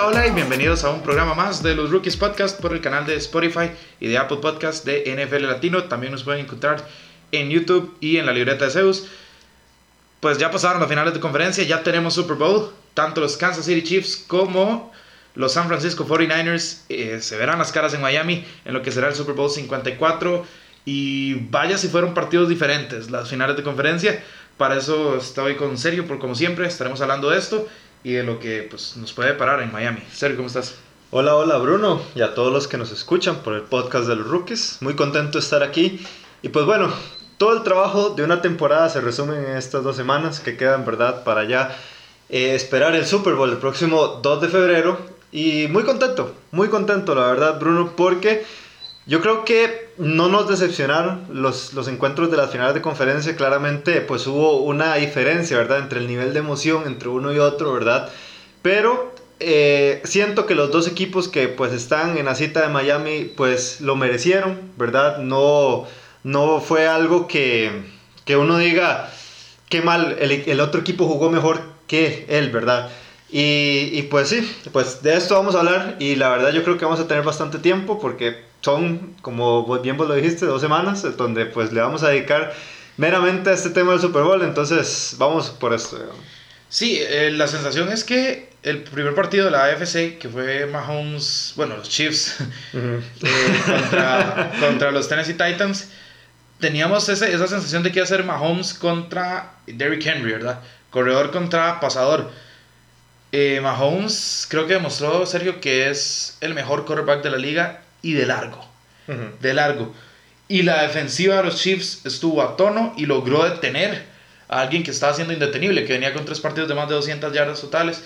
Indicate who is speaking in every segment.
Speaker 1: Hola, hola y bienvenidos a un programa más de los Rookies Podcast por el canal de Spotify y de Apple Podcast de NFL Latino. También nos pueden encontrar en YouTube y en la libreta de Zeus. Pues ya pasaron las finales de conferencia, ya tenemos Super Bowl. Tanto los Kansas City Chiefs como los San Francisco 49ers eh, se verán las caras en Miami en lo que será el Super Bowl 54. Y vaya si fueron partidos diferentes las finales de conferencia. Para eso estoy con Sergio, por como siempre estaremos hablando de esto y de lo que pues, nos puede parar en Miami. Sergio, ¿cómo estás?
Speaker 2: Hola, hola Bruno y a todos los que nos escuchan por el podcast de los Rookies. Muy contento de estar aquí. Y pues bueno, todo el trabajo de una temporada se resume en estas dos semanas que quedan, ¿verdad? Para ya eh, esperar el Super Bowl el próximo 2 de febrero. Y muy contento, muy contento la verdad Bruno, porque yo creo que no nos decepcionaron los, los encuentros de las finales de conferencia. Claramente, pues hubo una diferencia, ¿verdad? Entre el nivel de emoción entre uno y otro, ¿verdad? Pero eh, siento que los dos equipos que pues están en la cita de Miami, pues lo merecieron, ¿verdad? No, no fue algo que, que uno diga, qué mal, el, el otro equipo jugó mejor que él, ¿verdad? Y, y, pues sí, pues de esto vamos a hablar y la verdad yo creo que vamos a tener bastante tiempo porque son, como bien vos lo dijiste, dos semanas donde pues le vamos a dedicar meramente a este tema del Super Bowl, entonces vamos por esto.
Speaker 1: Sí, eh, la sensación es que el primer partido de la AFC, que fue Mahomes, bueno, los Chiefs, eh, contra, contra, los Tennessee Titans, teníamos ese, esa sensación de que iba a ser Mahomes contra Derrick Henry, ¿verdad? Corredor contra pasador. Eh, Mahomes creo que demostró, Sergio, que es el mejor quarterback de la liga y de largo. De largo. Y la defensiva de los Chiefs estuvo a tono y logró detener a alguien que estaba siendo indetenible, que venía con tres partidos de más de 200 yardas totales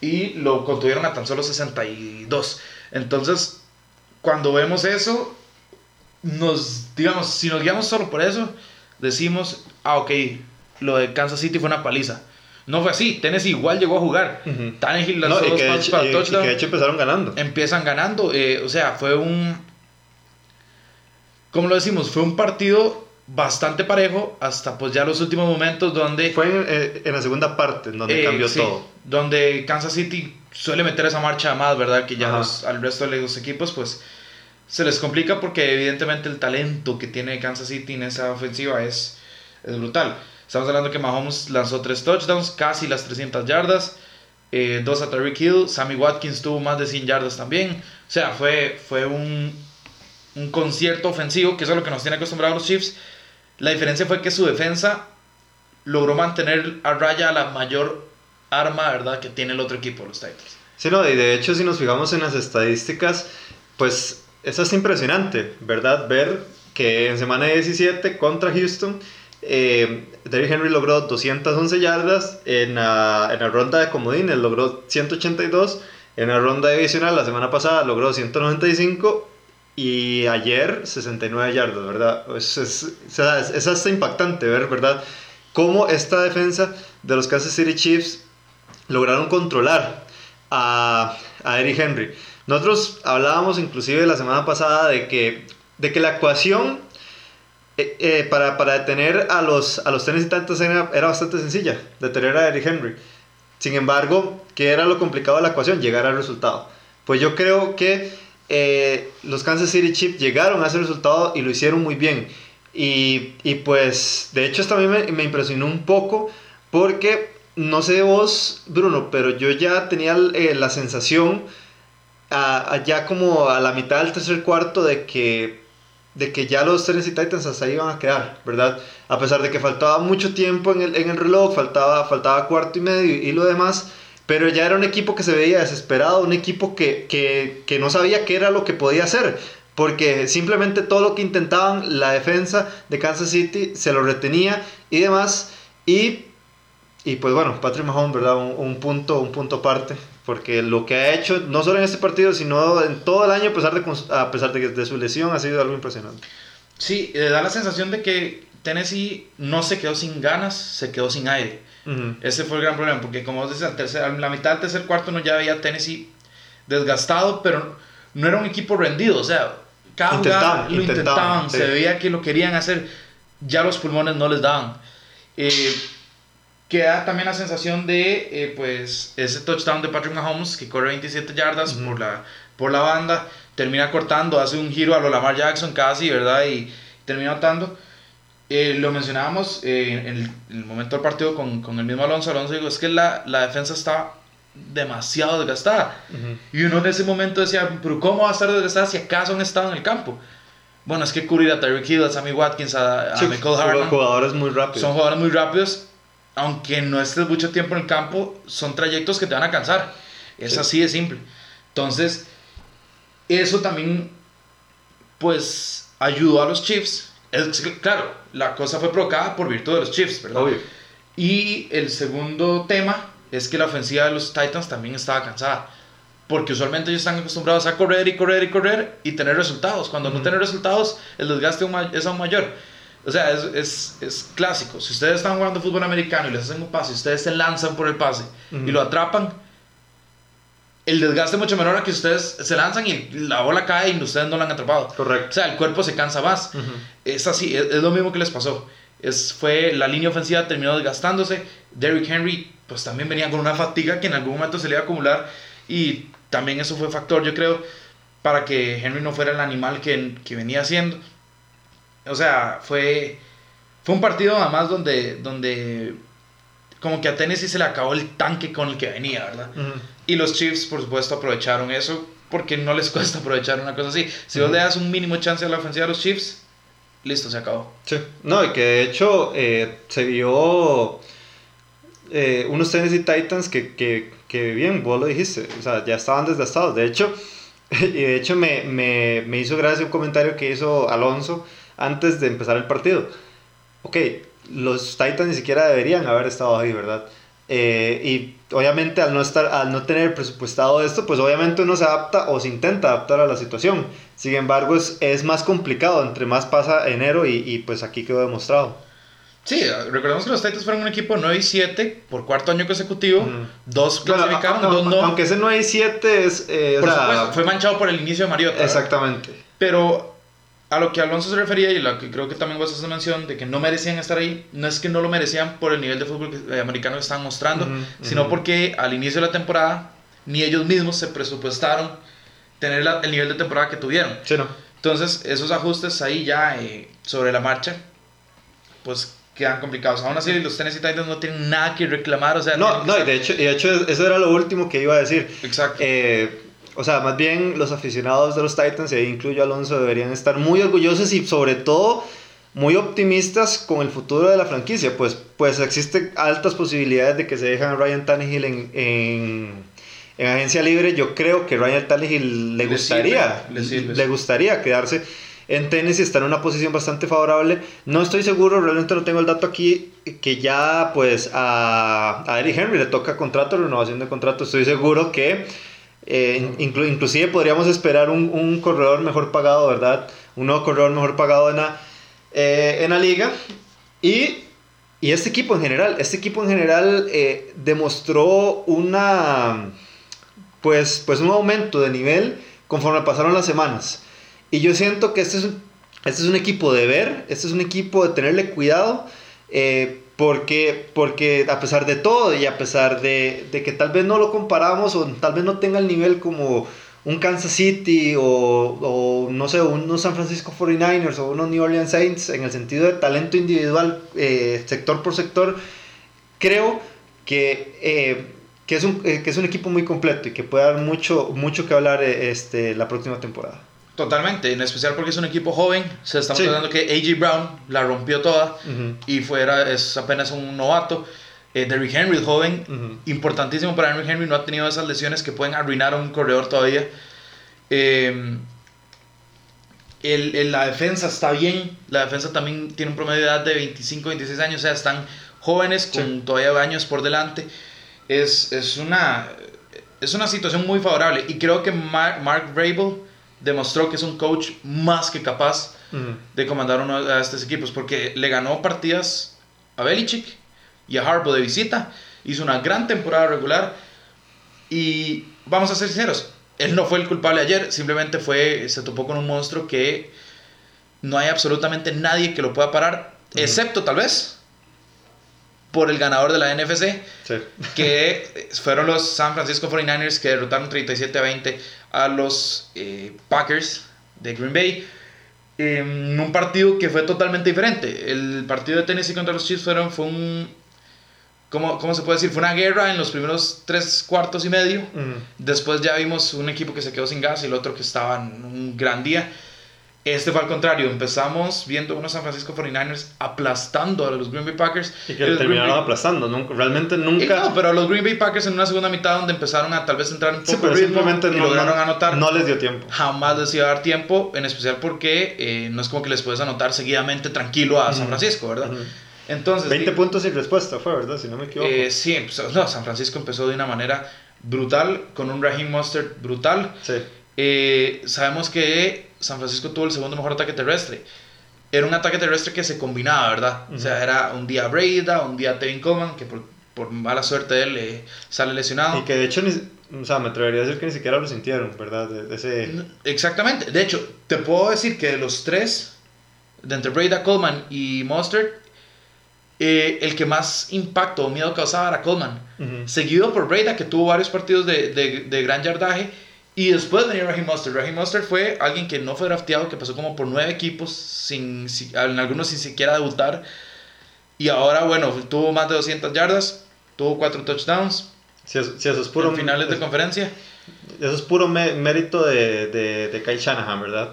Speaker 1: y lo contuvieron a tan solo 62. Entonces, cuando vemos eso, nos, digamos, si nos guiamos solo por eso, decimos, ah, ok, lo de Kansas City fue una paliza. No fue así. Tennessee igual llegó a jugar. Uh Tannehill lanzó
Speaker 2: no,
Speaker 1: dos
Speaker 2: pasos para y, touchdown. Y que de hecho empezaron ganando.
Speaker 1: Empiezan ganando. Eh, o sea, fue un. ¿Cómo lo decimos? Fue un partido bastante parejo hasta pues ya los últimos momentos donde...
Speaker 2: Fue en, eh, en la segunda parte donde eh, cambió sí, todo.
Speaker 1: Donde Kansas City suele meter esa marcha más, ¿verdad? Que ya los, al resto de los equipos pues se les complica porque evidentemente el talento que tiene Kansas City en esa ofensiva es, es brutal. Estamos hablando que Mahomes lanzó tres touchdowns, casi las 300 yardas, eh, dos a Tariq Hill, Sammy Watkins tuvo más de 100 yardas también. O sea, fue, fue un, un concierto ofensivo, que es lo que nos tiene acostumbrados los Chiefs. La diferencia fue que su defensa logró mantener a raya la mayor arma, ¿verdad?, que tiene el otro equipo, los Titans.
Speaker 2: Sí, no, y de hecho, si nos fijamos en las estadísticas, pues eso es impresionante, ¿verdad? Ver que en semana 17 contra Houston eh, Derrick Henry logró 211 yardas en la, en la ronda de comodines, logró 182. En la ronda divisional la semana pasada logró 195 y ayer 69 yardas, ¿verdad? Es, es, es, hasta impactante ver, ¿verdad? Cómo esta defensa de los Kansas City Chiefs lograron controlar a, a Eric Henry. Nosotros hablábamos inclusive la semana pasada de que, de que la ecuación eh, eh, para, para, detener a los, a los Tennessee Titans era, era, bastante sencilla, detener a Eric Henry. Sin embargo, ¿qué era lo complicado de la ecuación? Llegar al resultado. Pues yo creo que eh, los Kansas City Chiefs llegaron a ese resultado y lo hicieron muy bien. Y, y pues, de hecho, esto a mí me, impresionó un poco porque, no sé vos, Bruno, pero yo ya tenía la sensación, a ya como a la mitad del tercer cuarto, de que de que ya los Tennessee Titans hasta ahí iban a quedar, ¿verdad? A pesar de que faltaba mucho tiempo en el, en el reloj, faltaba, faltaba cuarto y medio y, lo demás, pero ya era un equipo que se veía desesperado, un equipo que, que, que no sabía qué era lo que podía hacer, porque simplemente todo lo que intentaban la defensa de Kansas City se lo retenía y demás, y, y pues bueno, Patrick Mahomes, ¿verdad? Un, un punto, un punto aparte porque lo que ha hecho, no solo en este partido, sino en todo el año, a pesar de, a pesar de, de su lesión, ha sido algo impresionante.
Speaker 1: Sí, eh, da la sensación de que Tennessee no se quedó sin ganas, se quedó sin aire. Uh -huh. Ese fue el gran problema, porque como dices, al tercer, a la mitad del tercer cuarto no ya veía Tennessee desgastado, pero no era un equipo rendido, o sea, cada intentaban, jugada lo intentaban, intentaban sí. se veía que lo querían hacer, ya los pulmones no les daban. Eh, queda también la sensación de eh, pues ese touchdown de Patrick Mahomes que corre 27 yardas por, la, por la banda, termina cortando, hace un giro a lo Lamar Jackson casi, ¿verdad? Y termina notando. Eh, lo mencionábamos eh, en, el, en, el, momento del partido con, con, el mismo Alonso. Alonso dijo, es que la, la defensa está demasiado desgastada. Y uno en ese momento decía, pero ¿cómo va a estar desgastada si acaso han estado en el campo? Bueno, es que cubrir a Tyreek Hill, a Sammy Watkins, a, a
Speaker 2: sí,
Speaker 1: Michael Harman.
Speaker 2: Son jugadores muy rápidos.
Speaker 1: Son jugadores muy rápidos. Aunque no estés mucho tiempo en el campo, son trayectos que te van a cansar. Es sí. así de simple. Entonces, eso también, pues, ayudó a los Chiefs. Es, claro, la cosa fue provocada por virtud de los Chiefs, ¿verdad?
Speaker 2: Obvio.
Speaker 1: Y el segundo tema es que la ofensiva de los Titans también estaba cansada. Porque usualmente ellos están acostumbrados a correr y correr y correr y tener resultados. Cuando no tienen resultados, el desgaste es aún mayor. O sea, es, es, es, clásico. Si ustedes están jugando fútbol americano y les hacen un pase, ustedes se lanzan por el pase uh -huh. y lo atrapan, el desgaste es mucho menor a que ustedes se lanzan y la bola cae y ustedes no la han atrapado.
Speaker 2: Correcto.
Speaker 1: O sea, el cuerpo se cansa más. Uh -huh. Es así, es, es, lo mismo que les pasó. Es, fue la línea ofensiva terminó desgastándose. Derrick Henry, pues también venía con una fatiga que en algún momento se le iba a acumular y también eso fue factor, yo creo, para que Henry no fuera el animal que, que venía siendo. O sea, fue, fue un partido además donde, donde como que a Tennessee se le acabó el tanque con el que venía, ¿verdad? Uh -huh. Y los Chiefs, por supuesto, aprovecharon eso porque no les cuesta aprovechar una cosa así. Si uh -huh. vos le das un mínimo chance a la ofensiva de los Chiefs, listo, se acabó.
Speaker 2: Sí, no, y que de hecho eh, se vio eh, unos Tennessee Titans que, que, que, bien, vos lo dijiste, o sea, ya estaban desgastados. De hecho, y de hecho me, me, me hizo gracia un comentario que hizo Alonso antes de empezar el partido. Ok, los Titans ni siquiera deberían haber estado ahí, ¿verdad? Eh, y obviamente al no, estar, al no tener presupuestado esto, pues obviamente uno se adapta o se intenta adaptar a la situación. Sin embargo, es, es más complicado entre más pasa enero y, y pues aquí quedó demostrado.
Speaker 1: Sí, recordemos que los Titans fueron un equipo 9 y 7 por cuarto año consecutivo. Mm. Dos clasificaron,
Speaker 2: bueno,
Speaker 1: dos no.
Speaker 2: Aunque ese 9 y 7 es. Eh,
Speaker 1: por
Speaker 2: o sea,
Speaker 1: supuesto, fue manchado por el inicio de Mariota.
Speaker 2: Exactamente.
Speaker 1: ¿verdad? Pero a lo que Alonso se refería y lo que creo que también vos haces mención de que no merecían estar ahí, no es que no lo merecían por el nivel de fútbol que, eh, americano que estaban mostrando, uh -huh, sino uh -huh. porque al inicio de la temporada ni ellos mismos se presupuestaron tener la, el nivel de temporada que tuvieron.
Speaker 2: Sí, no.
Speaker 1: Entonces, esos ajustes ahí ya eh, sobre la marcha, pues quedan complicados. Aún así, los Tennessee Titans no tienen nada que reclamar. O sea,
Speaker 2: no, no, y de hecho, y de hecho, eso era lo último que iba a decir.
Speaker 1: Exacto.
Speaker 2: Eh, o sea, más bien los aficionados de los Titans, y ahí incluyo a Alonso, deberían estar muy orgullosos y sobre todo muy optimistas con el futuro de la franquicia. Pues, pues existen altas posibilidades de que se dejan a Ryan Tannehill en, en, en agencia libre. Yo creo que Ryan Tannehill le, le gustaría,
Speaker 1: sirve, le, sirve.
Speaker 2: le gustaría quedarse en Tennessee está en una posición bastante favorable. No estoy seguro, realmente no tengo el dato aquí, que ya pues a, a Eric Henry le toca contrato, renovación de contrato. Estoy seguro que eh, inclu inclusive podríamos esperar un, un, corredor mejor pagado, ¿verdad? Un nuevo corredor mejor pagado en la, eh, en la liga. Y, y, este equipo en general, este equipo en general eh, demostró una, pues, pues un aumento de nivel conforme pasaron las semanas. Y yo siento que este es un, este es un equipo de ver, este es un equipo de tenerle cuidado, eh, porque, porque a pesar de todo y a pesar de, de, que tal vez no lo comparamos o tal vez no tenga el nivel como un Kansas City o, o no sé, unos San Francisco 49ers o unos New Orleans Saints en el sentido de talento individual, eh, sector por sector, creo que... Eh, que es, un, que es un equipo muy completo y que puede dar mucho, mucho que hablar este, la próxima temporada.
Speaker 1: Totalmente, en especial porque es un equipo joven. Se estamos sí. hablando que AJ Brown la rompió toda uh -huh. y fuera es apenas un novato. Eh, Derrick Henry, joven, uh -huh. importantísimo para Derrick Henry, no ha tenido esas lesiones que pueden arruinar a un corredor todavía. Eh, el, el, la defensa está bien, la defensa también tiene un promedio de edad de 25, 26 años, o sea, están jóvenes con sí. todavía años por delante. Es, es, una, es una situación muy favorable y creo que Mark, Mark Vrabel demostró que es un coach más que capaz de comandar uno de estos equipos porque le ganó partidas a Belichick y a Harbaugh de visita, hizo una gran temporada regular y vamos a ser sinceros, él no fue el culpable ayer, simplemente fue se topó con un monstruo que no hay absolutamente nadie que lo pueda parar, excepto tal vez por el ganador de la NFC,
Speaker 2: Sí.
Speaker 1: que fueron los San Francisco 49ers que derrotaron 37 a 20 a los eh, Packers de Green Bay en un partido que fue totalmente diferente. El partido de Tennessee contra los Chiefs fueron, fue un... ¿cómo, ¿Cómo se puede decir? Fue una guerra en los primeros tres cuartos y medio.
Speaker 2: Ujú.
Speaker 1: Después ya vimos un equipo que se quedó sin gas y el otro que estaba en un gran día. Este fue al contrario, empezamos viendo unos San Francisco 49ers aplastando a los Green Bay Packers.
Speaker 2: Y que terminaron
Speaker 1: Bay-
Speaker 2: aplastando. Nunca, realmente nunca.
Speaker 1: no, pero los Green Bay Packers en una segunda mitad donde empezaron a tal vez entrar un poco
Speaker 2: sí, pero
Speaker 1: de ritmo
Speaker 2: simplemente
Speaker 1: y
Speaker 2: no,
Speaker 1: lograron
Speaker 2: no-
Speaker 1: anotar.
Speaker 2: no les dio tiempo.
Speaker 1: Jamás les iba a dar tiempo, en especial porque eh, no es como que les puedes anotar seguidamente tranquilo a San. Francisco, ¿verdad? Entonces,
Speaker 2: 20
Speaker 1: di-
Speaker 2: puntos sin respuesta fue, ¿verdad? Si no me equivoco.
Speaker 1: eh, sí, empezó- no, San Francisco empezó de una manera brutal, con un Raheem Mostert brutal.
Speaker 2: sí.
Speaker 1: Eh, sabemos que San Francisco tuvo el segundo mejor ataque terrestre. Era un ataque terrestre que se combinaba, ¿verdad? O sea, era un día Breda, un día Tevin Coleman, que por, por mala suerte de él eh, sale lesionado.
Speaker 2: Y que de hecho, ni, o sea, me atrevería a decir que ni siquiera lo sintieron, ¿verdad? De, de ese...
Speaker 1: Exactamente. De hecho, te puedo decir que de los tres, de entre Breda, Coleman y Mostert, eh, el que más impacto o miedo causaba era Coleman. Seguido por Breda, que tuvo varios partidos de, de, de gran yardaje. Y después venía Raheem Mostert. Raheem Mostert fue alguien que no fue drafteado, que pasó como por nueve equipos, sin, si- en algunos sin siquiera debutar. Y ahora, bueno, tuvo más de 200 yardas, tuvo cuatro touchdowns
Speaker 2: Si, eso, si eso es puro...
Speaker 1: en finales de
Speaker 2: es-
Speaker 1: conferencia.
Speaker 2: Eso es puro mé- mérito de, de, de Kyle Shanahan, ¿verdad?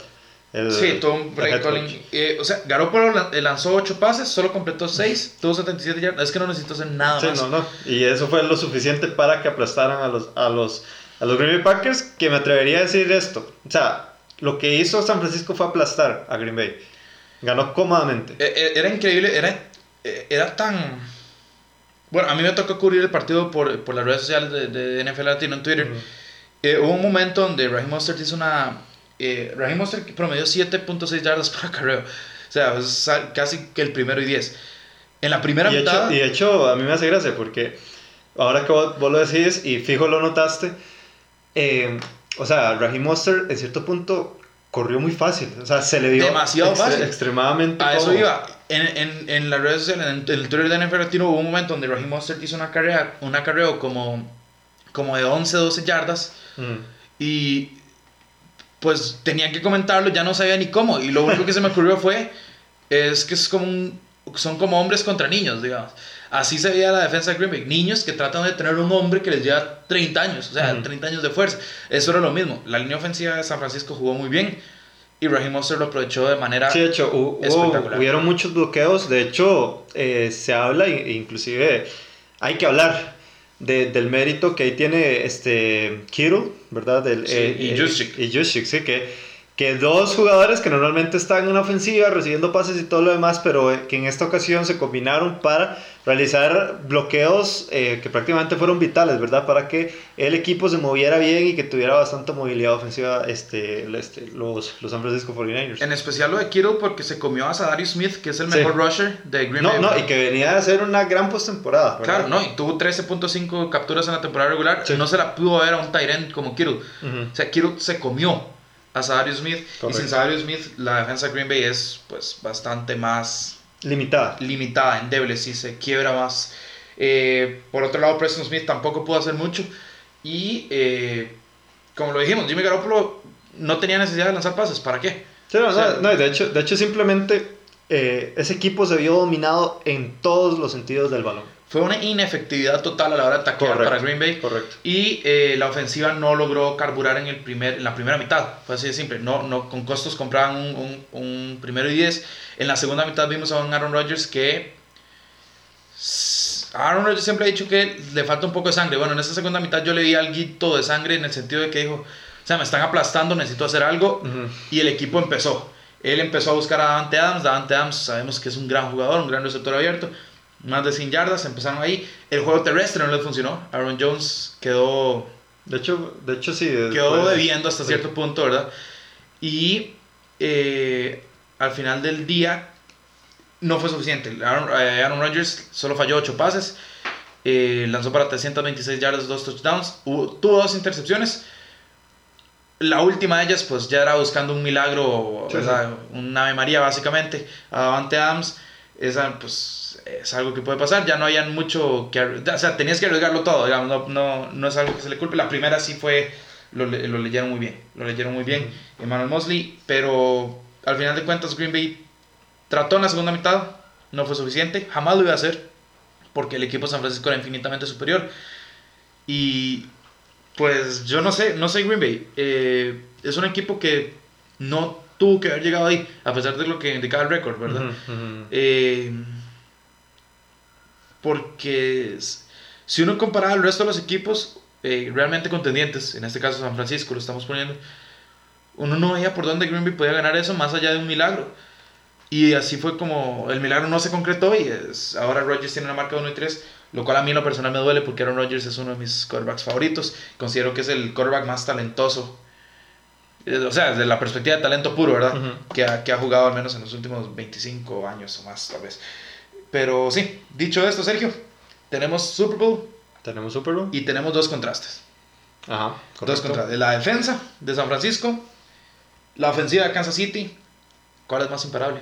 Speaker 2: El-
Speaker 1: Sí, tuvo un
Speaker 2: head
Speaker 1: calling. Eh, o sea, Garoppolo eh, lanzó 8 pases, solo completó 6, tuvo 77 yardas. Es que no necesito hacer nada
Speaker 2: Sí,
Speaker 1: más.
Speaker 2: no, no. Y eso fue lo suficiente para que aplastaran a los, a los, a los Green Bay Packers, que me atrevería a decir esto. O sea, lo que hizo San Francisco fue aplastar a Green Bay. Ganó cómodamente.
Speaker 1: Eh, eh, era increíble, era, eh, era tan... Bueno, a mí me tocó cubrir el partido por, por las redes sociales de, de NFL Latino en Twitter.
Speaker 2: Ujú.
Speaker 1: Eh, hubo un momento donde Raheem Mostert hizo una... Eh, Raheem Mostert promedió 7.6 yardas por acarreo. O sea, es casi que el primero y 10. En la primera
Speaker 2: Y
Speaker 1: mitad...
Speaker 2: hecho, y de hecho, a mí me hace gracia porque ahora que vos, vos lo decís y fijo lo notaste, eh, o sea, Raheem Monster en cierto punto corrió muy fácil. O sea, se le dio
Speaker 1: Demasiado
Speaker 2: extre-
Speaker 1: fácil.
Speaker 2: extremadamente
Speaker 1: A eso iba. En, en, en las redes sociales, en, el Twitter de NFL Latino, hubo un momento donde Raheem Mostert hizo una carrera, una carrera como, como de 11, 12 yardas.
Speaker 2: Mm.
Speaker 1: Y pues tenía que comentarlo, ya no sabía ni cómo. Y lo único que se me ocurrió fue, es que es como un- son como hombres contra niños, digamos. Así se veía la defensa de Green Bay. Niños que tratan de tener un hombre que les lleva 30 años, o sea,
Speaker 2: Ujú.
Speaker 1: 30 años de fuerza. Eso era lo mismo. La línea ofensiva de San Francisco jugó muy bien. Y Raheem Mostert lo aprovechó de manera...
Speaker 2: Sí, de hecho, hubo-
Speaker 1: espectacular.
Speaker 2: hubieron muchos bloqueos. De hecho, eh, se habla, e inclusive hay que hablar de- del mérito que ahí tiene este Kittle, ¿verdad? Del,
Speaker 1: Sí,
Speaker 2: eh,
Speaker 1: y
Speaker 2: eh,
Speaker 1: Juszczyk.
Speaker 2: y Juszczyk, sí, que, que dos jugadores que normalmente están en ofensiva recibiendo pases y todo lo demás, pero eh, que en esta ocasión se combinaron para realizar bloqueos eh, que prácticamente fueron vitales, ¿verdad? Para que el equipo se moviera bien y que tuviera bastante movilidad ofensiva este, este, los, los San Francisco 49ers.
Speaker 1: En especial lo de Kittle porque se comió a Sadarius Smith, que es el
Speaker 2: Sí.
Speaker 1: mejor rusher de Green
Speaker 2: No,
Speaker 1: Bay.
Speaker 2: no, y que venía a hacer una gran postemporada.
Speaker 1: Claro, no, y tuvo 13.5 capturas en la temporada regular.
Speaker 2: Sí.
Speaker 1: No se la pudo ver a un Tyrant como Kittle.
Speaker 2: Ujú.
Speaker 1: O sea, Kittle se comió a Sadarius Smith. Y sin Sadarius Smith, la defensa de Green Bay es pues bastante más
Speaker 2: Limitada.
Speaker 1: limitada, endeble, sí, se quiebra más. Eh, por otro lado, Preston Smith tampoco pudo hacer mucho. Y eh, como lo dijimos, Jimmy Garoppolo no tenía necesidad de lanzar pases. ¿Para qué?
Speaker 2: Sí, no,
Speaker 1: O sea,
Speaker 2: no, de hecho, de hecho simplemente eh, ese equipo se vio dominado en todos los sentidos del balón.
Speaker 1: Fue una inefectividad total a la hora de atacar
Speaker 2: Correcto.
Speaker 1: para Green Bay.
Speaker 2: Correcto.
Speaker 1: Y eh, la ofensiva no logró carburar en, el primer, en la primera mitad. Fue así de simple. No, no, con costos compraban un, un- un primero y diez. En la segunda mitad vimos a un Aaron Rodgers que... Aaron Rodgers siempre ha dicho que le falta un poco de sangre. Bueno, en esta segunda mitad yo le vi algo de sangre en el sentido de que dijo, o sea, me están aplastando, necesito hacer algo.
Speaker 2: Ujú.
Speaker 1: Y el equipo empezó. Él empezó a buscar a Davante Adams. Davante Adams sabemos que es un gran jugador, un gran receptor abierto. Más de 100 yardas, empezaron ahí. El juego terrestre no le funcionó. Aaron Jones quedó,
Speaker 2: De hecho, de hecho sí.
Speaker 1: quedó
Speaker 2: después-
Speaker 1: debiendo hasta
Speaker 2: sí.
Speaker 1: cierto punto, ¿verdad? Y eh, al final del día no fue suficiente. Aaron, eh, Aaron Rodgers solo falló 8 pases. eh, lanzó para 326 yardas, 2 touchdowns. hubo- tuvo dos intercepciones. La última de ellas, pues ya era buscando un milagro,
Speaker 2: Sí,
Speaker 1: ¿verdad? un Ave María básicamente, a Davante Adams. esa pues es algo que puede pasar, ya no hayan mucho que, o sea, tenías que arriesgarlo todo, digamos, no, no, no es algo que se le culpe, la primera sí fue, lo, lo leyeron muy bien, lo leyeron muy bien, Emmanuel Mosley, pero al final de cuentas Green Bay trató en la segunda mitad, no fue suficiente, jamás lo iba a hacer, porque el equipo de San Francisco era infinitamente superior, y pues yo no sé, no sé Green Bay, eh, es un equipo que no tuvo que haber llegado ahí, a pesar de lo que indicaba el récord, ¿verdad? Eh, porque si uno compara al resto de los equipos eh, realmente contendientes, en este caso San Francisco lo estamos poniendo, uno no veía por dónde Green Bay podía ganar eso más allá de un milagro. Y así fue como el milagro no se concretó y es, ahora Rodgers tiene una marca de 1 y 3, lo cual a mí en lo personal me duele porque Aaron Rodgers es uno de mis quarterbacks favoritos. Considero que es el quarterback más talentoso o sea, desde la perspectiva de talento puro, ¿verdad? que, ha, que, ha, jugado al menos en los últimos 25 años o más, tal vez. Pero sí, dicho esto, Sergio, tenemos Super Bowl.
Speaker 2: Tenemos Super Bowl.
Speaker 1: Y tenemos dos contrastes.
Speaker 2: Ajá.
Speaker 1: Dos contrastes. La defensa de San Francisco, la ofensiva de Kansas City. ¿Cuál es más imparable?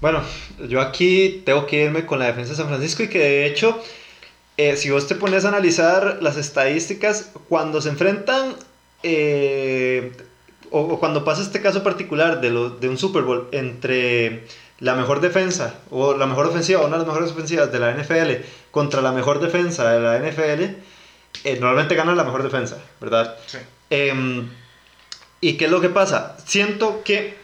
Speaker 2: Bueno, yo aquí tengo que irme con la defensa de San Francisco y que de hecho eh, si vos te pones a analizar las estadísticas, cuando se enfrentan, eh, o, cuando pasa este caso particular de, lo, de un Super Bowl entre la mejor defensa, o la mejor ofensiva, una de las mejores ofensivas de la NFL, contra la mejor defensa de la NFL, eh, normalmente gana la mejor defensa, ¿verdad?
Speaker 1: Sí.
Speaker 2: Em, ¿Y qué es lo que pasa? Siento que,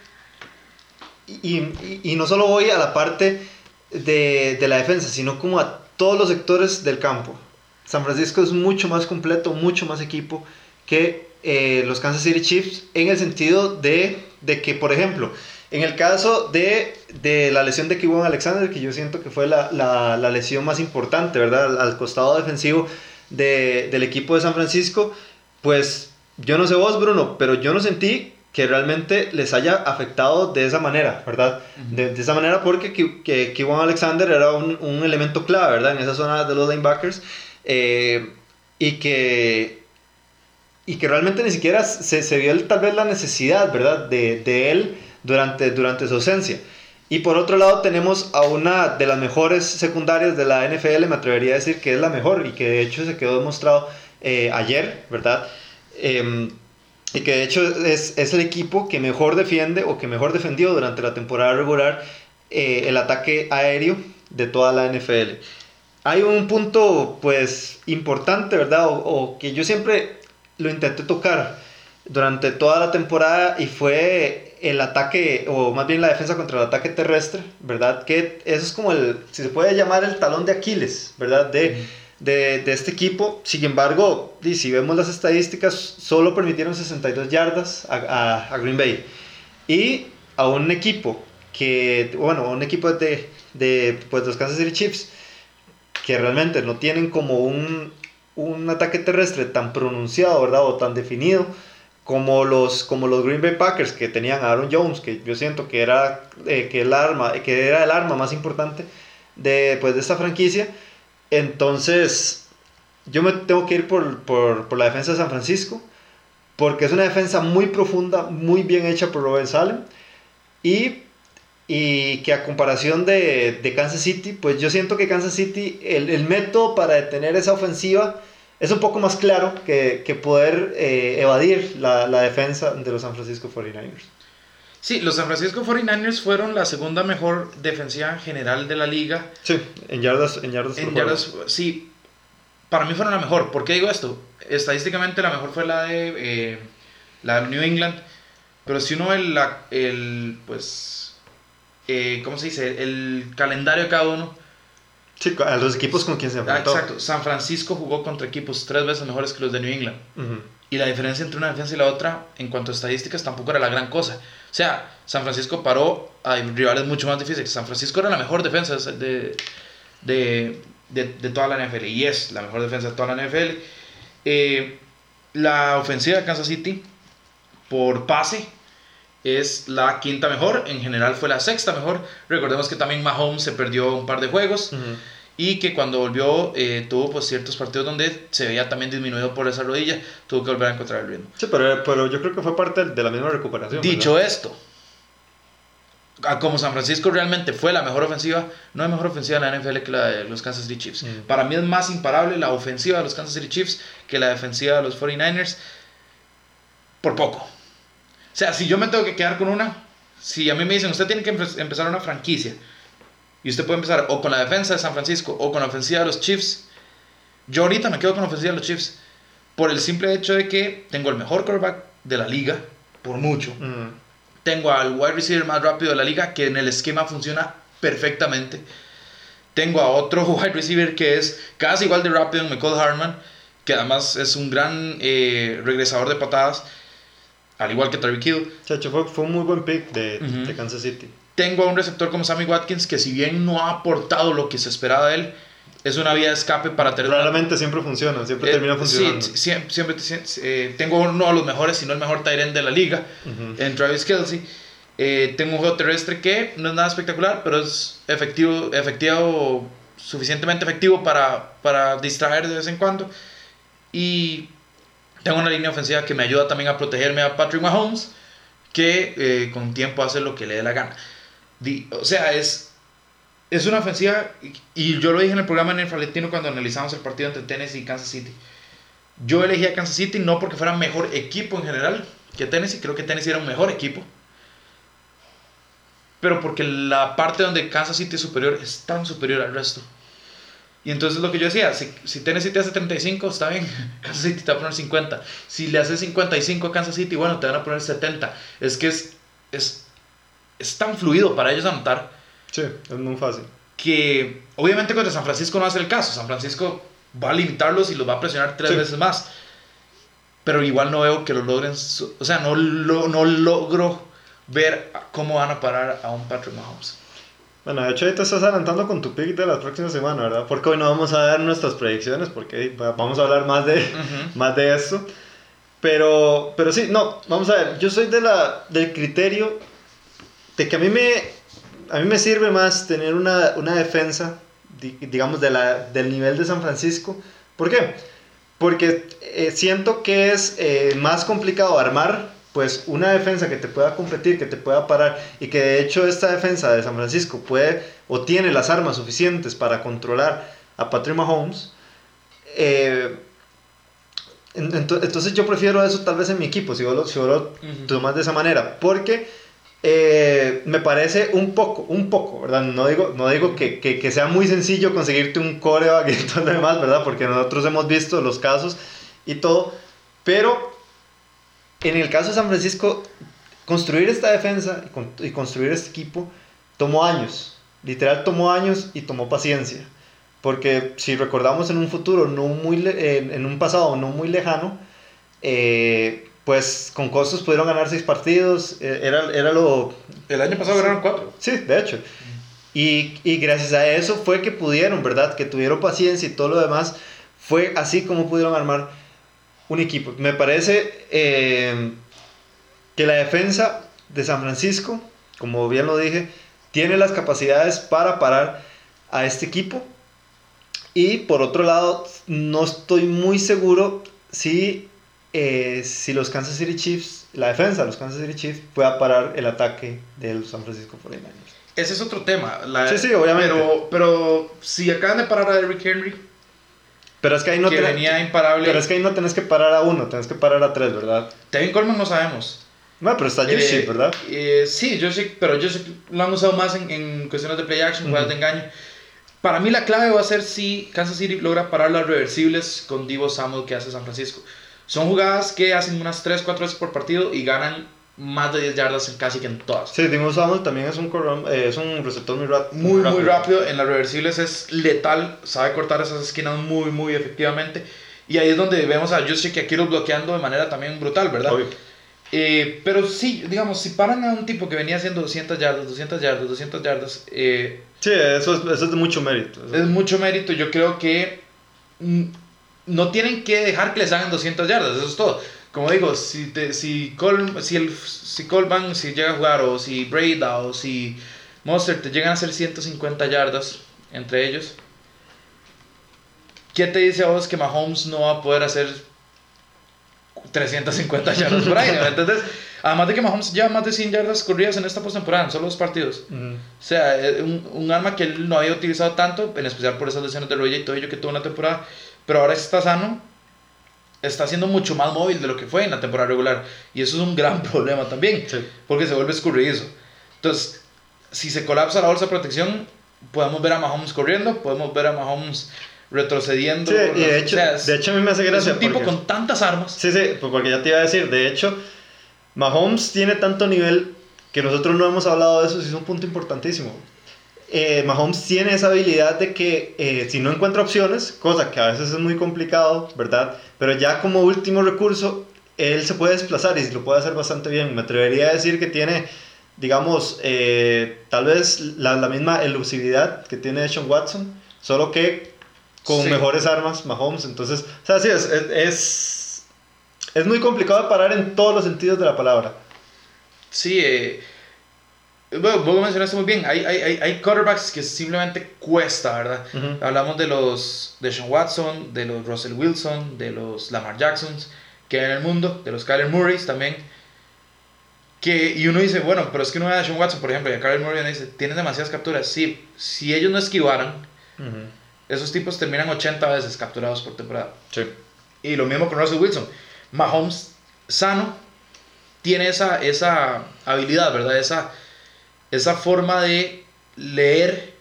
Speaker 2: y, y, no solo voy a la parte de, de la defensa, sino como a todos los sectores del campo. San Francisco es mucho más completo, mucho más equipo que eh, los Kansas City Chiefs en el sentido de, de que, por ejemplo, en el caso de, de la lesión de Kevin Alexander, que yo siento que fue la, la, la lesión más importante, ¿verdad? Al, costado defensivo de, del equipo de San Francisco, pues yo no sé vos, Bruno, pero yo no sentí que realmente les haya afectado de esa manera, ¿verdad? de, esa manera porque que, que, Alexander era un, un, elemento clave, ¿verdad? En esa zona de los linebackers eh, y que y que realmente ni siquiera se, se vio tal vez la necesidad, ¿verdad? De, de, él durante, durante su ausencia. Y por otro lado tenemos a una de las mejores secundarias de la NFL, me atrevería a decir que es la mejor y que de hecho se quedó demostrado eh, ayer, ¿verdad? Eh, y que de hecho es, es, el equipo que mejor defiende o que mejor defendió durante la temporada regular eh, el ataque aéreo de toda la NFL. Hay un punto pues importante, ¿verdad? O, que yo siempre lo intenté tocar durante toda la temporada y fue el ataque, o más bien la defensa contra el ataque terrestre, ¿verdad? Que eso es como el, si se puede llamar el talón de Aquiles, ¿verdad? De, de, de, este equipo. Sin embargo, si vemos las estadísticas, solo permitieron 62 yardas a, a, Green Bay. Y a un equipo que, bueno, un equipo de, de pues, los Kansas City Chiefs, que realmente no tienen como un, un ataque terrestre tan pronunciado, ¿verdad? O tan definido como los, como los Green Bay Packers que tenían a Aaron Jones, que yo siento que era, eh, que el, arma, que era el arma más importante de, pues, de esta franquicia entonces, yo me tengo que ir por, la defensa de San Francisco, porque es una defensa muy profunda, muy bien hecha por Robert Salem, y, que a comparación de, Kansas City, pues yo siento que Kansas City, el, método para detener esa ofensiva es un poco más claro que, poder eh, evadir la, la defensa de los San Francisco 49ers.
Speaker 1: Sí, los San Francisco 49ers fueron la segunda mejor defensiva general de la liga.
Speaker 2: Sí, en yardas. En yardas,
Speaker 1: en yardas sí, para mí fueron la mejor. ¿Por qué digo esto? Estadísticamente la mejor fue la de, eh, la de New England. Pero si uno ve la, el, pues, eh, ¿cómo se dice? El calendario de cada uno.
Speaker 2: Sí, a los equipos con quien se enfrentó.
Speaker 1: exacto. San Francisco jugó contra equipos tres veces mejores que los de New England. Y la diferencia entre una defensa y la otra, en cuanto a estadísticas, tampoco era la gran cosa. O sea, San Francisco paró a rivales mucho más difíciles. San Francisco era la mejor defensa de, de, de, toda la NFL y es la mejor defensa de toda la NFL. Eh, la ofensiva de Kansas City por pase es la quinta mejor, en general fue la sexta mejor. Recordemos que también Mahomes se perdió un par de juegos. y que cuando volvió eh, tuvo pues ciertos partidos donde se veía también disminuido por esa rodilla, tuvo que volver a encontrar el ritmo.
Speaker 2: Sí, pero, pero yo creo que fue parte de la misma recuperación.
Speaker 1: Dicho esto, como San Francisco realmente fue la mejor ofensiva, no hay mejor ofensiva en la NFL que la de los Kansas City Chiefs. Para mí es más imparable la ofensiva de los Kansas City Chiefs que la defensiva de los 49ers por poco. O sea, si yo me tengo que quedar con una, si a mí me dicen, usted tiene que empezar una franquicia, y usted puede empezar o con la defensa de San Francisco o con la ofensiva de los Chiefs, yo ahorita me quedo con la ofensiva de los Chiefs por el simple hecho de que tengo el mejor quarterback de la liga, por mucho. Mm tengo al wide receiver más rápido de la liga que en el esquema funciona perfectamente. Tengo a otro wide receiver que es casi igual de rápido, Michael Harman, que además es un gran eh, regresador de patadas, al igual que Tyreek Hill.
Speaker 2: Chacho, fue, fue, un muy buen pick de, de Kansas City.
Speaker 1: Tengo a un receptor como Sammy Watkins que si bien no ha aportado lo que se esperaba de él, es una vía de escape para
Speaker 2: tener. Claramente siempre funciona, siempre eh, termina funcionando.
Speaker 1: Sí, siempre, eh, tengo uno de los mejores, si no el mejor Tyrant de la liga, en Travis Kelsey. Eh, tengo un juego terrestre que no es nada espectacular, pero es efectivo, efectivo suficientemente efectivo para, para distraer de vez en cuando. Y tengo una línea ofensiva que me ayuda también a protegerme a Patrick Mahomes, que con tiempo hace lo que le dé la gana. o sea, es es una ofensiva, y yo lo dije en el programa en el Falentino cuando analizamos el partido entre Tennessee y Kansas City. Yo elegí a Kansas City no porque fuera mejor equipo en general que Tennessee, creo que Tennessee era un mejor equipo. Pero porque la parte donde Kansas City es superior es tan superior al resto. Y entonces lo que yo decía, si, si Tennessee te hace 35, está bien, Kansas City te va a poner 50. Si le haces 55 a Kansas City, bueno, te van a poner 70. Es que es, es, es tan fluido para ellos anotar
Speaker 2: Sí, es muy fácil.
Speaker 1: Que obviamente contra San Francisco no va a ser el caso. San Francisco va a limitarlos y los va a presionar tres veces más. Pero igual no veo que lo logren. O sea, no, lo, no logro ver cómo van a parar a un Patrick Mahomes.
Speaker 2: Bueno, de hecho ahí te estás adelantando con tu pick de la próxima semana, ¿verdad? Porque hoy no vamos a dar nuestras predicciones, porque vamos a hablar más de, más de esto. Pero, pero sí, no, vamos a ver, yo soy de la, del criterio de que a mí me a mí me sirve más tener una, una defensa, digamos, de la, del nivel de San Francisco. ¿Por qué? Porque eh, siento que es eh, más complicado armar pues una defensa que te pueda competir, que te pueda parar y que de hecho esta defensa de San Francisco puede o tiene las armas suficientes para controlar a Patrick Mahomes. Eh, entonces yo prefiero eso tal vez en mi equipo, si vos lo, si lo tomas de esa manera, porque eh, me parece un poco, un poco, ¿verdad? No digo, no digo que, que, sea muy sencillo conseguirte un coreback y todo lo demás, ¿verdad? Porque nosotros hemos visto los casos y todo, pero en el caso de San Francisco, construir esta defensa y construir este equipo tomó años, literal tomó años y tomó paciencia, porque si recordamos en un futuro, no muy, en un pasado no muy lejano, eh, pues con costos pudieron ganar seis partidos, eh, era, era lo...
Speaker 1: El año pasado ganaron cuatro.
Speaker 2: Sí, de hecho. Y, y, gracias a eso fue que pudieron, ¿verdad? Que tuvieron paciencia y todo lo demás. Fue así como pudieron armar un equipo. Me parece eh, que la defensa de San Francisco, como bien lo dije, tiene las capacidades para parar a este equipo. Y por otro lado, no estoy muy seguro si eh, si los Kansas City Chiefs, la defensa de los Kansas City Chiefs pueda parar el ataque de los San Francisco 49ers.
Speaker 1: Ese es otro tema.
Speaker 2: sí, sí, obviamente.
Speaker 1: Pero, pero si acaban de parar a Derrick Henry,
Speaker 2: pero es que ahí no
Speaker 1: que venía imparable.
Speaker 2: Pero es que ahí no tenés que parar a uno, tenés que parar a tres, ¿verdad?
Speaker 1: Tevin Coleman no sabemos.
Speaker 2: No, pero está Josh eh, ¿verdad?
Speaker 1: Eh, sí, Josh pero Josh lo han usado más en, en cuestiones de play action, jugadas de engaño. Para mí la clave va a ser si Kansas City logra parar las reversibles con Divo Samuel que hace San Francisco. Son jugadas que hacen unas 3, 4 veces por partido y ganan más de 10 yardas en casi que en todas.
Speaker 2: Sí, Dimo Samuel también es un, eh, es un receptor muy, rápido.
Speaker 1: Muy, muy rápido. En las reversibles es letal, sabe cortar esas esquinas muy, muy efectivamente. Y ahí es donde vemos a Jusic y Akiro bloqueando de manera también brutal, ¿verdad? Eh, pero sí, digamos, si paran a un tipo que venía haciendo 200 yardas, 200 yardas, 200 yardas. Eh,
Speaker 2: sí, eso es, eso es de mucho mérito.
Speaker 1: Es mucho mérito. Yo creo que mm, no tienen que dejar que les hagan 200 yardas, eso es todo. Como digo, si, te, si, Col, si, el, si Colban si llega a jugar, o si Breda, o si Monster te llegan a hacer 150 yardas entre ellos, ¿qué te dice a vos que Mahomes no va a poder hacer 350 yardas por aire? Entonces, además de que Mahomes lleva más de 100 yardas corridas en esta postemporada, en solo dos partidos. O sea, es un, un, arma que él no había utilizado tanto, en especial por esas lesiones de rodilla y todo ello que tuvo en la temporada. Pero ahora está sano, está siendo mucho más móvil de lo que fue en la temporada regular. Y eso es un gran problema también, porque se vuelve escurridizo. Entonces, si se colapsa la bolsa de protección, podemos ver a Mahomes corriendo, podemos ver a Mahomes retrocediendo.
Speaker 2: Sí, y de hecho, de hecho a mí me hace gracia.
Speaker 1: Es un tipo con tantas armas.
Speaker 2: Sí, sí, pues porque ya te iba a decir, de hecho, Mahomes tiene tanto nivel que nosotros no hemos hablado de eso, y es un punto importantísimo. Eh, Mahomes tiene esa habilidad de que eh, si no encuentra opciones, cosa que a veces es muy complicado, ¿verdad? Pero ya como último recurso, él se puede desplazar y lo puede hacer bastante bien. Me atrevería a decir que tiene, digamos, eh, tal vez la, la, misma elusividad que tiene Sean Watson, solo que con mejores armas, Mahomes. Entonces, o sea, sí, es, es, es, muy complicado de parar en todos los sentidos de la palabra.
Speaker 1: Sí, eh bueno, vos lo mencionaste muy bien. Hay, hay, hay quarterbacks que simplemente cuesta, ¿verdad? Hablamos de los de Sean Watson, de los Russell Wilson, de los Lamar Jacksons que hay en el mundo, de los Kyler Murrays también. Que, y uno dice, bueno, pero es que uno ve a Sean Watson, por ejemplo, y a Kyler Murray dice, tienes demasiadas capturas. Sí, si ellos no esquivaran, esos tipos terminan 80 veces capturados por temporada.
Speaker 2: Sí.
Speaker 1: Y lo mismo con Russell Wilson. Mahomes, sano, tiene esa, esa habilidad, ¿verdad? Esa esa forma de leer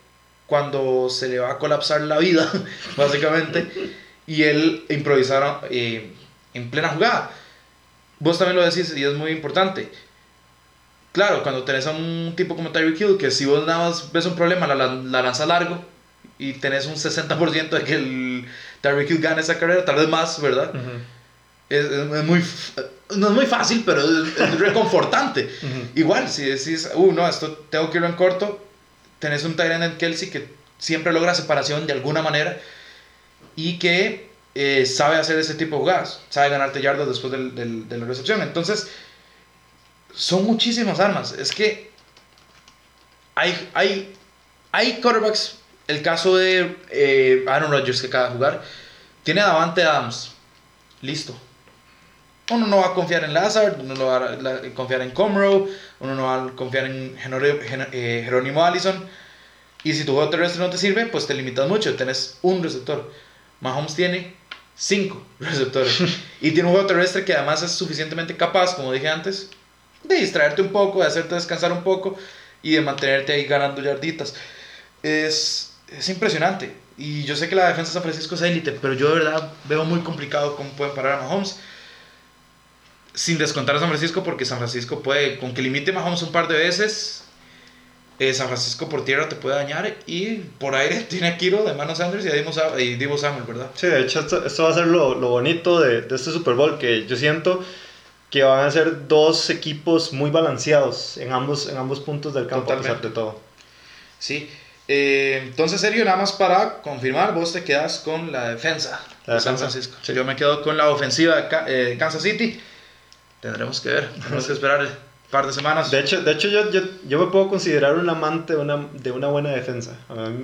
Speaker 1: cuando se le va a colapsar la vida, básicamente, y él improvisar eh, en plena jugada. Vos también lo decís y es muy importante. Claro, cuando tenés a un tipo como Tyreek Hill, que si vos nada más ves un problema, la, la, lanza largo y tenés un 60% de que el Tyreek Hill gane esa carrera, tal vez más, ¿verdad? es, es, muy no es muy fácil, pero es, reconfortante. Igual, si decís, uh, no, esto tengo que ir en corto, tenés un Tyrant en Kelsey que siempre logra separación de alguna manera y que eh, sabe hacer ese tipo de jugadas, sabe ganarte yardas después del, del, de la recepción. Entonces, son muchísimas armas. Es que hay, hay, hay quarterbacks, el caso de eh, Aaron Rodgers que acaba de jugar, tiene a Davante Adams, listo uno no va a confiar en Lazard, uno no va a confiar en Comroe, uno no va a confiar en eh, Jerónimo Allison. Y si tu juego terrestre no te sirve, pues te limitas mucho, tenés un receptor. Mahomes tiene cinco receptores. y tiene un juego terrestre que además es suficientemente capaz, como dije antes, de distraerte un poco, de hacerte descansar un poco y de mantenerte ahí ganando yarditas. Es, es impresionante. Y yo sé que la defensa de San Francisco es élite, pero yo de verdad veo muy complicado cómo pueden parar a Mahomes sin descontar a San Francisco, porque San Francisco puede, con que limite Mahomes un par de veces, eh, San Francisco por tierra te puede dañar y por aire tiene a Kiro de Manos Sanders y a y Divo Samuel, ¿verdad?
Speaker 2: Sí, de hecho esto, va a ser lo, lo bonito de, de, este Super Bowl, que yo siento que van a ser dos equipos muy balanceados en ambos, en ambos puntos del campo, Totalmente. a pesar de todo.
Speaker 1: Sí, eh, entonces Sergio, nada más para confirmar, vos te quedas con la defensa de San Francisco. Yo me quedo con la ofensiva de eh, Kansas City tendremos que ver, tenemos que esperar un par de semanas.
Speaker 2: De hecho, de hecho yo, yo, yo me puedo considerar un amante de una, de una buena defensa.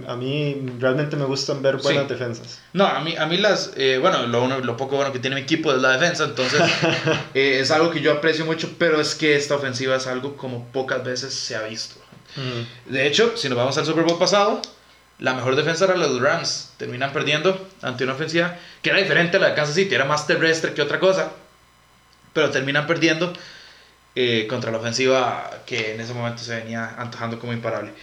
Speaker 2: A mí, realmente me gustan ver buenas defensas.
Speaker 1: No, a mí, a mí las, eh, bueno, lo, lo poco bueno que tiene mi equipo es la defensa, entonces eh, es algo que yo aprecio mucho, pero es que esta ofensiva es algo como pocas veces se ha visto. De hecho, si nos vamos al Super Bowl pasado, la mejor defensa era la de los Rams. Terminan perdiendo ante una ofensiva que era diferente a la de Kansas City, era más terrestre que otra cosa pero terminan perdiendo eh, contra la ofensiva que en ese momento se venía antojando como imparable.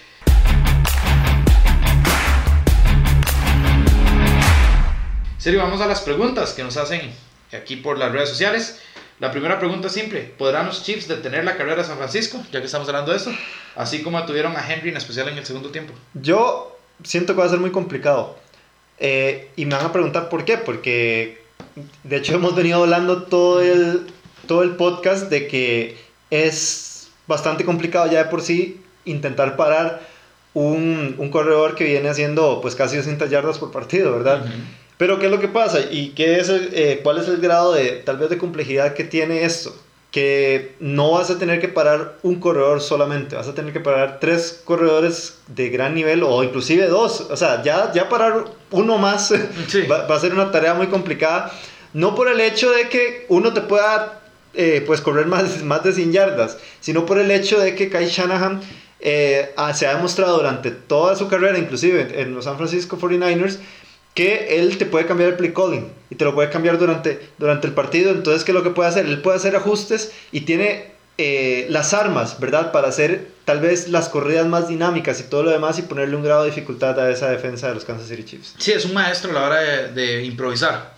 Speaker 1: Serio, vamos a las preguntas que nos hacen aquí por las redes sociales. La primera pregunta simple, ¿podrán los Chiefs detener la carrera de San Francisco? Ya que estamos hablando de eso, así como tuvieron a Henry en especial en el segundo tiempo.
Speaker 2: Yo siento que va a ser muy complicado. Eh, y me van a preguntar por qué, porque de hecho hemos venido hablando todo el, todo el podcast de que es bastante complicado ya de por sí intentar parar un, un corredor que viene haciendo pues casi 200 yardas por partido, ¿verdad? Pero ¿qué es lo que pasa? ¿Y qué es eh, cuál es el grado de tal vez de complejidad que tiene esto? que no vas a tener que parar un corredor solamente, vas a tener que parar tres corredores de gran nivel o inclusive dos. O sea, ya, ya parar uno más va, a ser una tarea muy complicada. No por el hecho de que uno te pueda eh, pues correr más, más de 100 yardas, sino por el hecho de que Kai Shanahan eh, se ha demostrado durante toda su carrera, inclusive en los San Francisco 49ers, que él te puede cambiar el play calling y te lo puede cambiar durante, durante el partido. Entonces, ¿qué es lo que puede hacer? Él puede hacer ajustes y tiene eh, las armas, ¿verdad? Para hacer tal vez las corridas más dinámicas y todo lo demás y ponerle un grado de dificultad a esa defensa de los Kansas City Chiefs.
Speaker 1: Sí, es un maestro a la hora de, improvisar,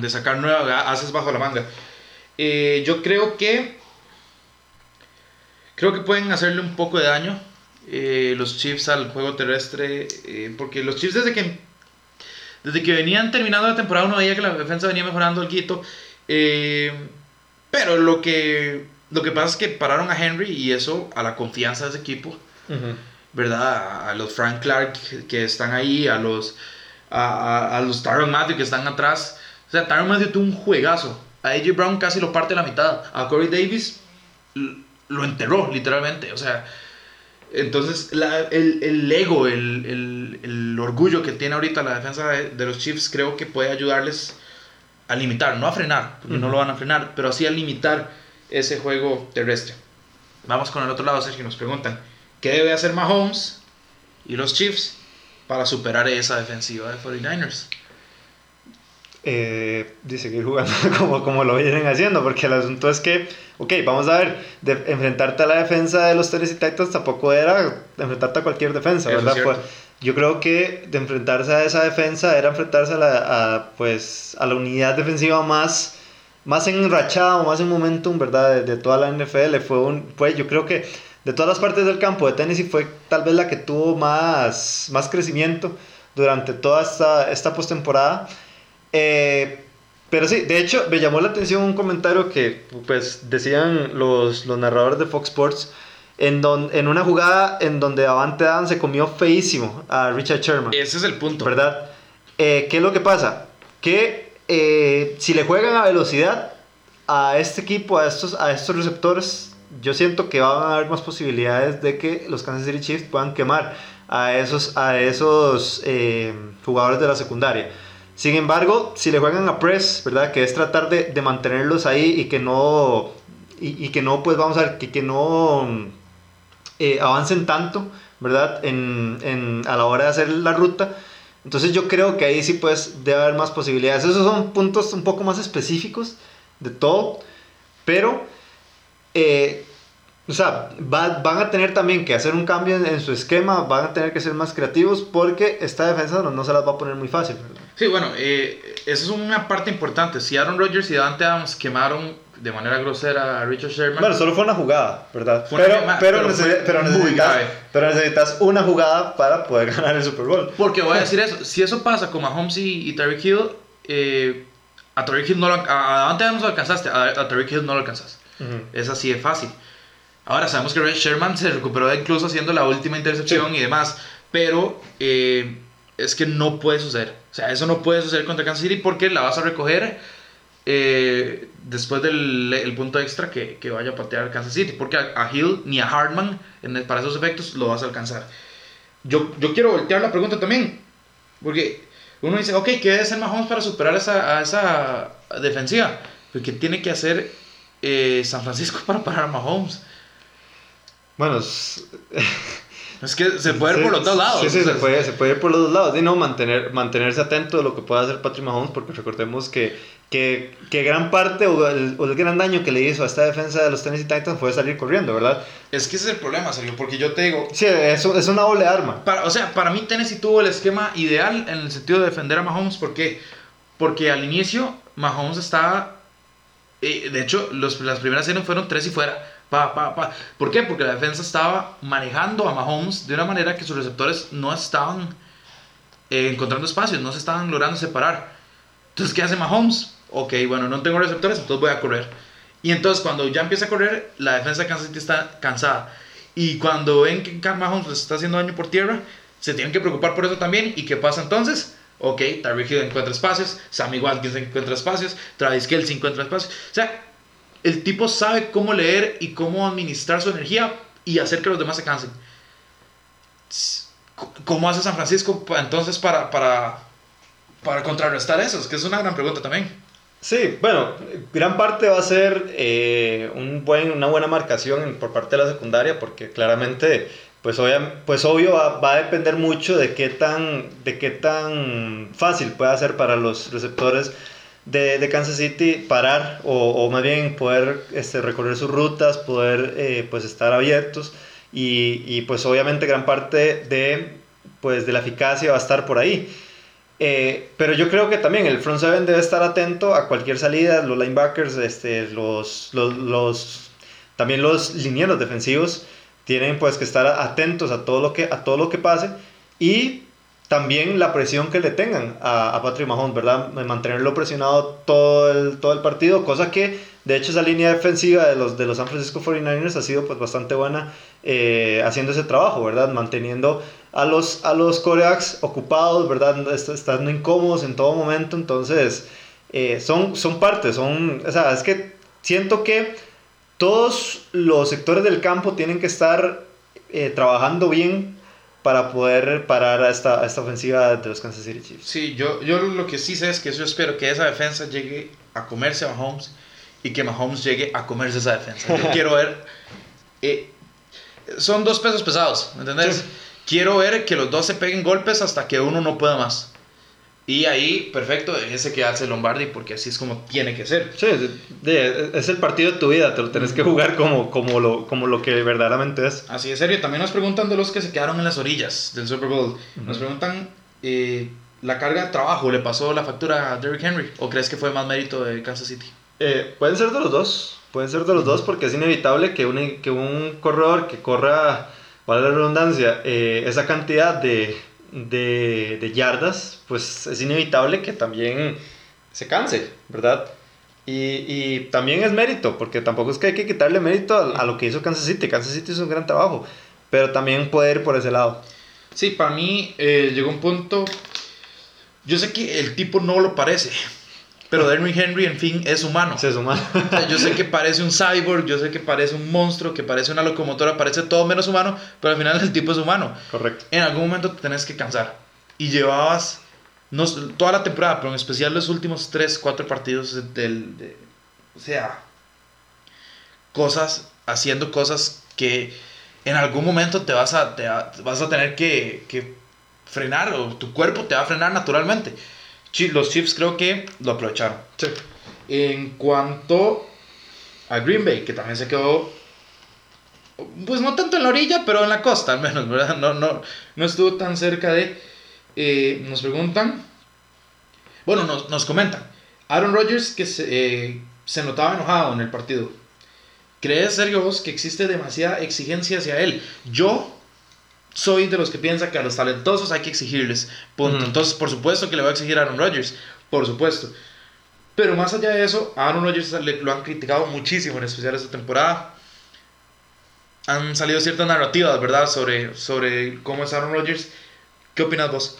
Speaker 1: de sacar nuevas haces bajo la manga. Eh, yo creo que creo que pueden hacerle un poco de daño eh, los Chiefs al juego terrestre, porque los Chiefs desde que desde que venían terminando la temporada uno veía que la defensa venía mejorando el quito. Eh, pero lo que, lo que pasa es que pararon a Henry y eso a la confianza de ese equipo. ¿Verdad? A, los Frank Clark que están ahí, a los, a, a, los Tyron Matthew que están atrás. O sea, Tyron Matthew tuvo un juegazo. A AJ Brown casi lo parte la mitad. A Corey Davis lo enterró, literalmente. O sea, entonces, el, el, ego, el, el, orgullo que tiene ahorita la defensa de, los Chiefs, creo que puede ayudarles a limitar, no a frenar, porque no lo van a frenar, pero sí a limitar ese juego terrestre. Vamos con el otro lado, Sergio, nos preguntan, ¿qué debe hacer Mahomes y los Chiefs para superar esa defensiva de 49ers?
Speaker 2: Eh, dice que jugando como, como lo vienen haciendo, porque el asunto es que ok, vamos a ver, de enfrentarte a la defensa de los Tennessee Titans tampoco era enfrentarte a cualquier defensa, ¿verdad? Pues, yo creo que de enfrentarse a esa defensa era enfrentarse a la, pues, a la unidad defensiva más, más enrachada o más en momentum, ¿verdad? De, toda la NFL. Fue, un, fue, yo creo que de todas las partes del campo de Tennessee fue tal vez la que tuvo más, más crecimiento durante toda esta, esta postemporada. Eh, pero sí, de hecho, me llamó la atención un comentario que pues decían los, los narradores de Fox Sports en, don, en una jugada en donde Avante Adam se comió feísimo a Richard Sherman.
Speaker 1: Ese es el punto.
Speaker 2: ¿Verdad? Eh, ¿Qué es lo que pasa? Que eh, si le juegan a velocidad a este equipo, a estos, a estos receptores, yo siento que van a haber más posibilidades de que los Kansas City Chiefs puedan quemar a esos, a esos eh, jugadores de la secundaria. Sin embargo, si le juegan a press, ¿verdad? Que es tratar de, de mantenerlos ahí y que no, y, y, que no, pues vamos a ver, que, que no eh, avancen tanto, ¿verdad? En, en, a la hora de hacer la ruta. Entonces yo creo que ahí sí pues debe haber más posibilidades. Esos son puntos un poco más específicos de todo, pero eh, o sea, van a tener también que hacer un cambio en, su esquema, van a tener que ser más creativos porque esta defensa no, se las va a poner muy fácil.
Speaker 1: Sí, bueno, eh, eso es una parte importante. Si Aaron Rodgers y Dante Adams quemaron de manera grosera a Richard Sherman.
Speaker 2: Bueno, solo fue una jugada, ¿verdad? pero, pero, necesitas, una jugada para poder ganar el Super Bowl.
Speaker 1: Porque voy a decir eso, si eso pasa con Mahomes y, y Tyreek Hill, eh, a Tyreek Hill no lo, a Dante Adams lo alcanzaste, a, a Tyreek Hill no lo alcanzas. Es así de fácil. Ahora sabemos que Sherman se recuperó incluso haciendo la última intercepción y demás, pero eh, es que no puede suceder. O sea, eso no puede suceder contra Kansas City porque la vas a recoger eh, después del punto extra que, que, vaya a patear Kansas City, porque a, Hill ni a Hartman para esos efectos lo vas a alcanzar. Yo, yo quiero voltear la pregunta también, porque uno dice, ok, ¿qué debe hacer Mahomes para superar esa, a esa defensiva? ¿Qué tiene que hacer eh, San Francisco para parar a Mahomes?
Speaker 2: Bueno,
Speaker 1: es... que se puede ir por los dos lados.
Speaker 2: Sí, sí, se, puede, se puede ir por los dos lados. Y no, mantener, mantenerse atento de lo que pueda hacer Patrick Mahomes, porque recordemos que, que, que gran parte o el, o el, gran daño que le hizo a esta defensa de los Tennessee Titans fue salir corriendo, ¿verdad?
Speaker 1: Es que ese es el problema, Sergio, porque yo te digo.
Speaker 2: Sí, es, es una doble arma.
Speaker 1: Para, o sea, para mí Tennessee tuvo el esquema ideal en el sentido de defender a Mahomes, ¿por qué? Porque al inicio Mahomes estaba. Eh, de hecho, los, las primeras series fueron tres y fuera Pa, pa, pa. ¿Por qué? Porque la defensa estaba manejando a Mahomes de una manera que sus receptores no estaban eh, encontrando espacios, no se estaban logrando separar. Entonces, ¿qué hace Mahomes? Ok, bueno, no tengo receptores, entonces voy a correr. Y entonces, cuando ya empieza a correr, la defensa de Kansas City está cansada. Y cuando ven que Mahomes les está haciendo daño por tierra, se tienen que preocupar por eso también. ¿Y qué pasa entonces? Ok, Tyreek Hill encuentra espacios, Sammy Watkins encuentra espacios, Travis Kelce encuentra espacios. O sea, el tipo sabe cómo leer y cómo administrar su energía y hacer que los demás se cansen. ¿Cómo hace San Francisco entonces para, para, para contrarrestar eso? Es que es una gran pregunta también.
Speaker 2: Sí, bueno, gran parte va a ser eh, un buen, una buena marcación por parte de la secundaria, porque claramente, pues, pues obvio va, va, a depender mucho de qué, tan, de qué tan fácil puede ser para los receptores de, de Kansas City parar o, o, más bien poder este, recorrer sus rutas, poder eh, pues estar abiertos y, y, pues obviamente gran parte de, pues, de la eficacia va a estar por ahí. Eh, pero yo creo que también el front seven debe estar atento a cualquier salida, los linebackers, este, los, los, los también los linieros defensivos tienen pues que estar atentos a todo lo que, a todo lo que pase y también la presión que le tengan a, a Patrick Mahomes, ¿verdad? Mantenerlo presionado todo el, todo el partido, cosa que de hecho esa línea defensiva de los, de los San Francisco 49ers ha sido pues bastante buena eh, haciendo ese trabajo, ¿verdad? Manteniendo a los, a los ocupados, ¿verdad? Estando incómodos en todo momento, entonces eh, son, son partes, son, o sea, es que siento que todos los sectores del campo tienen que estar eh, trabajando bien para poder parar a esta, esta ofensiva de los Kansas City Chiefs.
Speaker 1: Sí, yo, yo lo que sí sé es que yo espero que esa defensa llegue a comerse a Mahomes y que Mahomes llegue a comerse esa defensa. Yo quiero ver... Eh, son dos pesos pesados, ¿me entendés? Quiero ver que los dos se peguen golpes hasta que uno no pueda más. Y ahí, perfecto, ese que hace Lombardi porque así es como tiene que ser.
Speaker 2: Sí, es el partido de tu vida, te lo tenés que jugar como, como, lo, como lo que verdaderamente es.
Speaker 1: Así es serio. También nos preguntan de los que se quedaron en las orillas del Super Bowl. Nos preguntan, eh, ¿la carga de trabajo le pasó la factura a Derrick Henry? ¿O crees que fue más mérito de Kansas City?
Speaker 2: Eh, pueden ser de los dos. Pueden ser de los dos porque es inevitable que un, que un corredor que corra, vale la redundancia, eh, esa cantidad de de, de, yardas, pues es inevitable que también se canse, ¿verdad? Y, y, también es mérito, porque tampoco es que hay que quitarle mérito a, lo que hizo Kansas City. Kansas City hizo un gran trabajo, pero también puede ir por ese lado.
Speaker 1: Sí, para mí eh, llegó un punto. Yo sé que el tipo no lo parece, pero Derrick Henry, en fin, es humano.
Speaker 2: es humano.
Speaker 1: yo sé que parece un cyborg, yo sé que parece un monstruo, que parece una locomotora, parece todo menos humano, pero al final el tipo es humano.
Speaker 2: Correcto.
Speaker 1: En algún momento te tenés que cansar. Y llevabas no, toda la temporada, pero en especial los últimos 3, 4 partidos del... De, o sea, cosas, haciendo cosas que en algún momento te vas a, te vas a tener que, que frenar, o tu cuerpo te va a frenar naturalmente los Chiefs creo que lo aprovecharon.
Speaker 2: Sí.
Speaker 1: En cuanto a Green Bay, que también se quedó, pues no tanto en la orilla, pero en la costa al menos, ¿verdad? No, no, no estuvo tan cerca de... Eh, nos preguntan, bueno, nos, nos comentan, Aaron Rodgers que se, eh, se notaba enojado en el partido. ¿Crees, Sergio, vos que existe demasiada exigencia hacia él? Yo soy de los que piensa que a los talentosos hay que exigirles. Entonces, por supuesto que le voy a exigir a Aaron Rodgers, por supuesto. Pero más allá de eso, a Aaron Rodgers lo han criticado muchísimo, en especial esta temporada. Han salido ciertas narrativas, ¿verdad?, sobre, sobre cómo es Aaron Rodgers. ¿Qué opinas vos?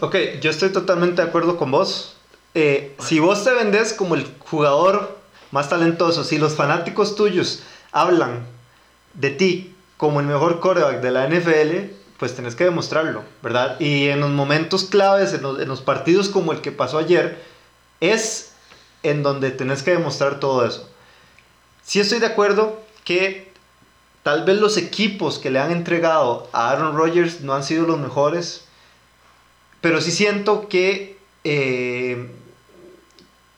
Speaker 2: Ok, yo estoy totalmente de acuerdo con vos. Eh, si vos te vendés como el jugador más talentoso, si los fanáticos tuyos hablan de ti como el mejor coreback de la NFL, pues tenés que demostrarlo, ¿verdad? Y en los momentos claves, en los, partidos como el que pasó ayer, es en donde tenés que demostrar todo eso. Sí estoy de acuerdo que tal vez los equipos que le han entregado a Aaron Rodgers no han sido los mejores, pero sí siento que, eh,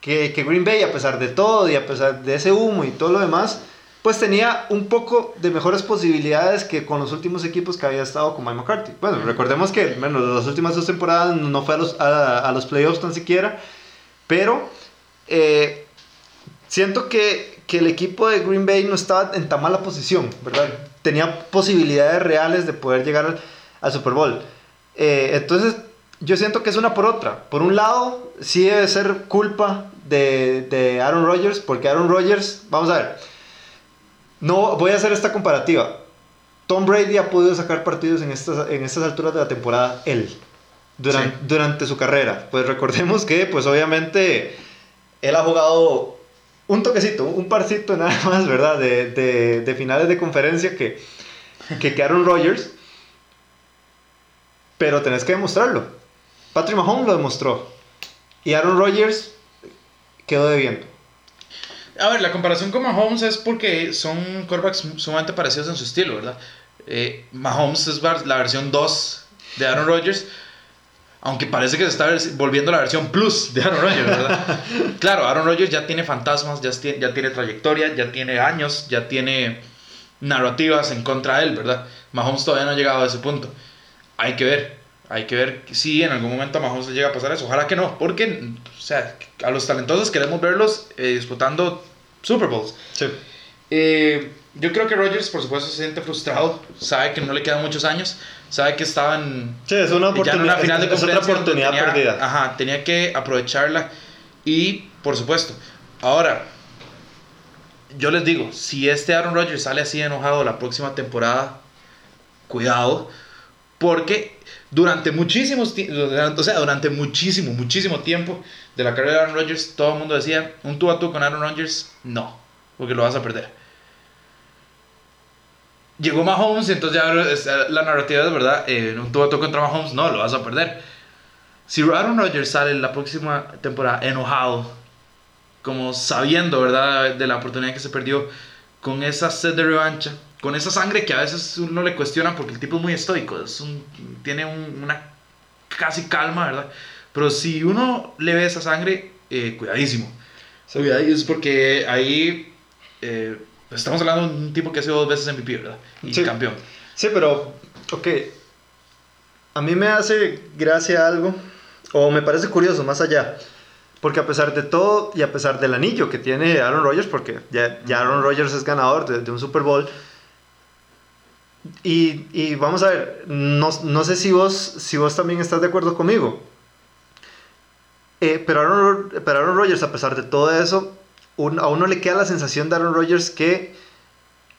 Speaker 2: que Green Bay, a pesar de todo y a pesar de ese humo y todo lo demás, pues tenía un poco de mejores posibilidades que con los últimos equipos que había estado con Mike McCarthy. Bueno, recordemos que bueno, las últimas dos temporadas no fue a los, a, los playoffs tan siquiera, pero eh, siento que, que, el equipo de Green Bay no estaba en tan mala posición, ¿verdad? Tenía posibilidades reales de poder llegar al, Super Bowl. Eh, entonces, yo siento que es una por otra. Por un lado, sí debe ser culpa de, de Aaron Rodgers, porque Aaron Rodgers, vamos a ver, no, voy a hacer esta comparativa. Tom Brady ha podido sacar partidos en estas, en estas alturas de la temporada él, durante, durante su carrera. Pues recordemos que, pues obviamente, él ha jugado un toquecito, un parcito nada más, ¿verdad? De, de, de finales de conferencia que, que quedaron Rogers. Pero tenés que demostrarlo. Patrick Mahomes lo demostró. Y Aaron Rodgers quedó debiendo.
Speaker 1: A ver, la comparación con Mahomes es porque son quarterbacks sumamente parecidos en su estilo, ¿verdad? Eh, Mahomes es la versión 2 de Aaron Rodgers, aunque parece que se está volviendo la versión plus de Aaron Rodgers, ¿verdad? claro, Aaron Rodgers ya tiene fantasmas, ya tiene, ya tiene trayectoria, ya tiene años, ya tiene narrativas en contra de él, ¿verdad? Mahomes todavía no ha llegado a ese punto. Hay que ver, hay que ver si en algún momento a Mahomes le llega a pasar eso. Ojalá que no, porque, o sea, a los talentosos queremos verlos eh, disputando Super Bowls.
Speaker 2: Sí.
Speaker 1: Eh, yo creo que Rodgers, por supuesto, se siente frustrado. Sabe que no le quedan muchos años. Sabe que estaban.
Speaker 2: Sí, es una oportunidad,
Speaker 1: final de
Speaker 2: es otra oportunidad
Speaker 1: tenía,
Speaker 2: perdida.
Speaker 1: Ajá, tenía que aprovecharla. Y, por supuesto, ahora, yo les digo: si este Aaron Rodgers sale así enojado la próxima temporada, cuidado. Porque durante muchísimos o durante muchísimo, muchísimo tiempo de la carrera de Aaron Rodgers, todo el mundo decía: un tú a tú con Aaron Rodgers, no, porque lo vas a perder llegó Mahomes entonces ya la narrativa es verdad, eh, un tuvo contra Mahomes, no, lo vas a perder. Si Aaron Rodgers sale la próxima temporada enojado, como sabiendo, ¿verdad?, de la oportunidad que se perdió, con esa sed de revancha, con esa sangre que a veces uno le cuestiona porque el tipo es muy estoico, es un, tiene una casi calma, ¿verdad? Pero si uno le ve esa sangre, eh, cuidadísimo. Cuidadísimo, porque ahí... Eh, estamos hablando de un tipo que ha sido dos veces MVP, ¿verdad? Y campeón.
Speaker 2: Sí, pero, ok. A mí me hace gracia algo, o me parece curioso, más allá. Porque a pesar de todo y a pesar del anillo que tiene Aaron Rodgers, porque ya, ya Aaron Rodgers es ganador de, un Super Bowl, y, y, vamos a ver, no, no, sé si vos, si vos también estás de acuerdo conmigo. Eh, pero, Aaron, pero Aaron Rodgers, a pesar de todo eso, a uno le queda la sensación de Aaron Rodgers que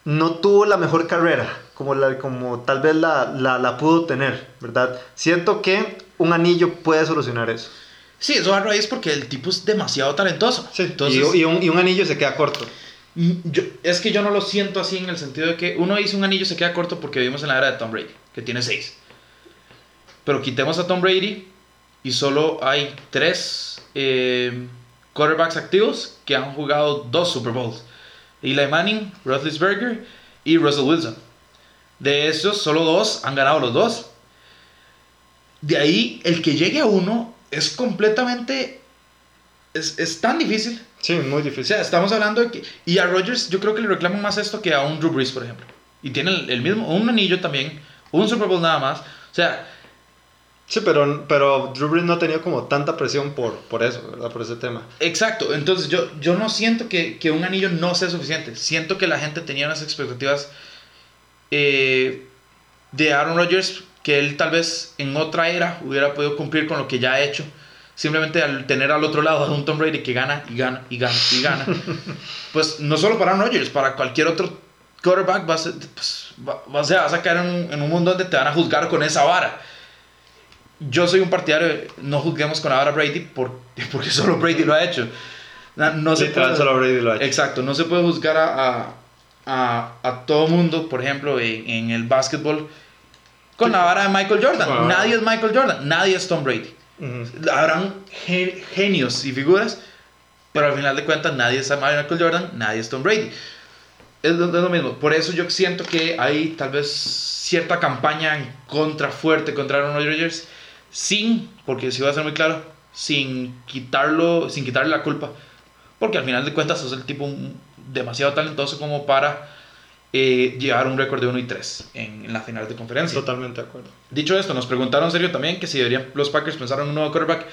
Speaker 2: no tuvo la mejor carrera, como, la, como tal vez la, la, pudo tener, ¿verdad? Siento que un anillo puede solucionar eso.
Speaker 1: Sí, eso es porque el tipo es demasiado talentoso.
Speaker 2: Sí, Entonces, y, un, y, un, anillo se queda corto.
Speaker 1: Mm, es que yo no lo siento así en el sentido de que uno dice un anillo se queda corto porque vivimos en la era de Tom Brady, que tiene seis. Pero quitemos a Tom Brady y solo hay tres eh, quarterbacks activos que han jugado dos Super Bowls. Eli Manning, Roethlisberger y Russell Wilson. De esos, solo dos han ganado los dos. De ahí, el que llegue a uno es completamente... Es, es tan difícil.
Speaker 2: Sí, muy difícil. O
Speaker 1: sea, estamos hablando de que... Y a Rodgers yo creo que le reclaman más esto que a un Drew Brees, por ejemplo. Y tiene el, el mismo, un anillo también, un Super Bowl nada más. O sea,
Speaker 2: Sí, pero, pero Drew Brees no ha tenido como tanta presión por, por eso, ¿verdad? Por ese tema.
Speaker 1: Exacto, entonces yo, yo no siento que, que un anillo no sea suficiente. Siento que la gente tenía unas expectativas eh, de Aaron Rodgers que él tal vez en otra era hubiera podido cumplir con lo que ya ha hecho. Simplemente al tener al otro lado a un Tom Brady que gana y gana y gana y gana. pues no solo para Rodgers, para cualquier otro quarterback vas, pues, vas, vas a caer en en un mundo donde te van a juzgar con esa vara yo soy un partidario no juzguemos con ahora Brady por, porque solo Brady lo ha hecho. No, se puede,
Speaker 2: solo Brady lo ha hecho.
Speaker 1: Exacto, no se puede juzgar a, a, a, todo mundo, por ejemplo, en, en el básquetbol con la vara de Michael Jordan. Nadie es Michael Jordan, nadie es Tom Brady. Habrán genios y figuras, pero al final de cuentas nadie es Michael Jordan, nadie es Tom Brady. Es lo, es lo mismo. Por eso yo siento que hay tal vez cierta campaña en contra fuerte contra Aaron Rodgers sin, porque si voy a ser muy claro, sin quitarlo, sin quitarle la culpa, porque al final de cuentas es el tipo demasiado talentoso como para eh, llevar un récord de 1 y 3 en, la final de conferencia.
Speaker 2: Totalmente de acuerdo.
Speaker 1: Dicho esto, nos preguntaron serio también que si deberían los Packers pensar en un nuevo quarterback.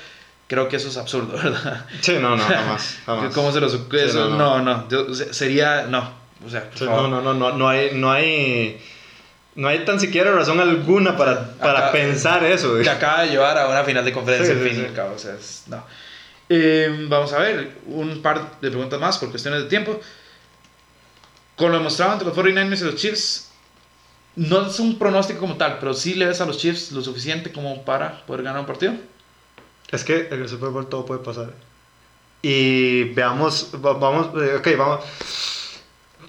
Speaker 1: Creo que eso es absurdo, ¿verdad?
Speaker 2: Sí, no, no, jamás. jamás.
Speaker 1: ¿Cómo se los eso, no, no. sería. No. O sea,
Speaker 2: no, no, no, no, no hay. No hay no hay tan siquiera razón alguna para, para pensar eso.
Speaker 1: Que acaba de llevar a una final de conferencia, fin sí. O sea, no. eh, vamos a ver, un par de preguntas más por cuestiones de tiempo. Con lo demostrado entre los 49ers y los Chiefs, no es un pronóstico como tal, pero sí le ves a los Chiefs lo suficiente como para poder ganar un partido.
Speaker 2: Es que en el Super Bowl todo puede pasar. y veamos, vamos, eh, ok, vamos,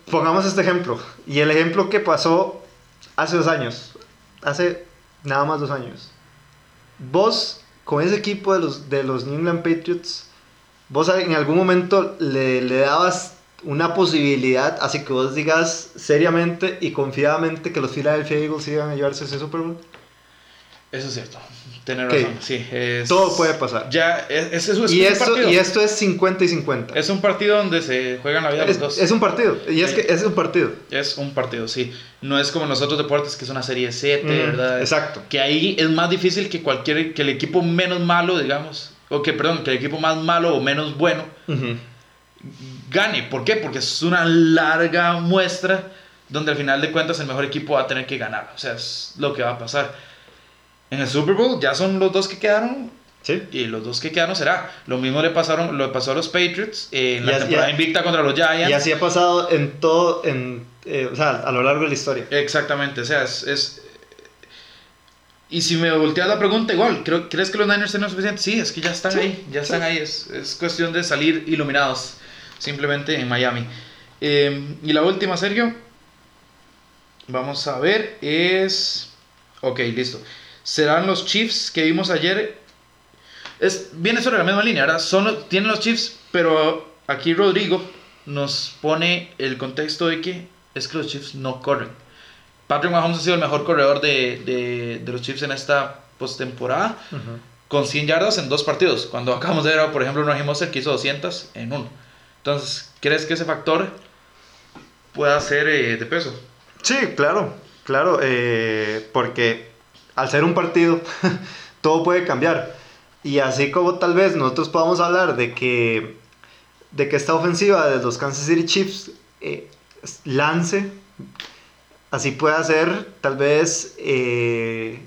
Speaker 2: pongamos este ejemplo. Y el ejemplo que pasó hace dos años, hace nada más dos años. Vos, con ese equipo de los, de los New England Patriots, vos en algún momento le, le dabas una posibilidad, así que vos digas seriamente y confiadamente que los Philadelphia Eagles iban a llevarse ese Super Bowl.
Speaker 1: Eso es cierto. Tener razón. Sí, es...
Speaker 2: Todo puede pasar.
Speaker 1: Ya, es, es,
Speaker 2: y, esto, y esto es 50 y 50.
Speaker 1: Es un partido donde se juegan la vida
Speaker 2: los
Speaker 1: dos.
Speaker 2: Es un partido. Y es que es un partido.
Speaker 1: Es un partido, sí. No es como los otros deportes que es una serie 7, ¿verdad?
Speaker 2: Exacto.
Speaker 1: Que ahí es más difícil que cualquier que el equipo menos malo, digamos, o que perdón, que el equipo más malo o menos bueno gane. ¿Por qué? Porque es una larga muestra donde al final de cuentas el mejor equipo va a tener que ganar. O sea, es lo que va a pasar. En el Super Bowl ya son los dos que quedaron.
Speaker 2: Sí.
Speaker 1: Y los dos que quedaron será. Lo mismo le pasaron, lo pasó a los Patriots en la temporada invicta contra los Giants.
Speaker 2: Y así ha pasado en todo, en, eh, o sea, a lo largo de la historia.
Speaker 1: Exactamente, o sea, es, y si me volteas la pregunta, igual, ¿crees que los Niners tienen suficiente? Sí, es que ya están ahí, ya están ahí. Es, es, cuestión de salir iluminados, simplemente en Miami. Em, y la última, Sergio, vamos a ver, es... Ok, listo serán los Chiefs que vimos ayer. Es, viene sobre la misma línea, ¿verdad? Son, tienen los Chiefs, pero aquí Rodrigo nos pone el contexto de que es que los Chiefs no corren. Patrick Mahomes ha sido el mejor corredor de, de, los Chiefs en esta postemporada, con 100 yardas en dos partidos. Cuando acabamos de ver, por ejemplo, Raheem Mostert que hizo 200 en uno. Entonces, ¿crees que ese factor pueda ser eh, de peso?
Speaker 2: Sí, claro, claro, eh, porque al ser un partido, todo puede cambiar. Y así como tal vez nosotros podamos hablar de que, de que esta ofensiva de los Kansas City Chiefs eh, lance, así puede ser tal vez eh,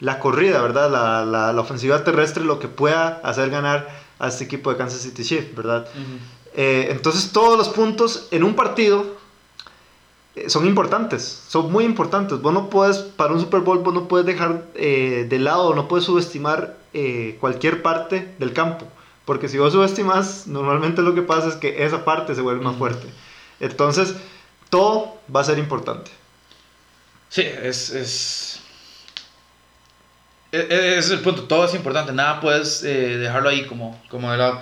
Speaker 2: la corrida, ¿verdad? La, la, ofensiva terrestre lo que pueda hacer ganar a este equipo de Kansas City Chiefs, ¿verdad? Eh, entonces todos los puntos en un partido eh, son importantes, son muy importantes. Vos no puedes, para un Super Bowl, vos no puedes dejar eh, de lado, no puedes subestimar eh, cualquier parte del campo. Porque si vos subestimas, normalmente lo que pasa es que esa parte se vuelve más fuerte. Entonces, todo va a ser importante.
Speaker 1: Sí, es, es, e, e, es, el punto, todo es importante, nada puedes dejarlo ahí como, como de lado.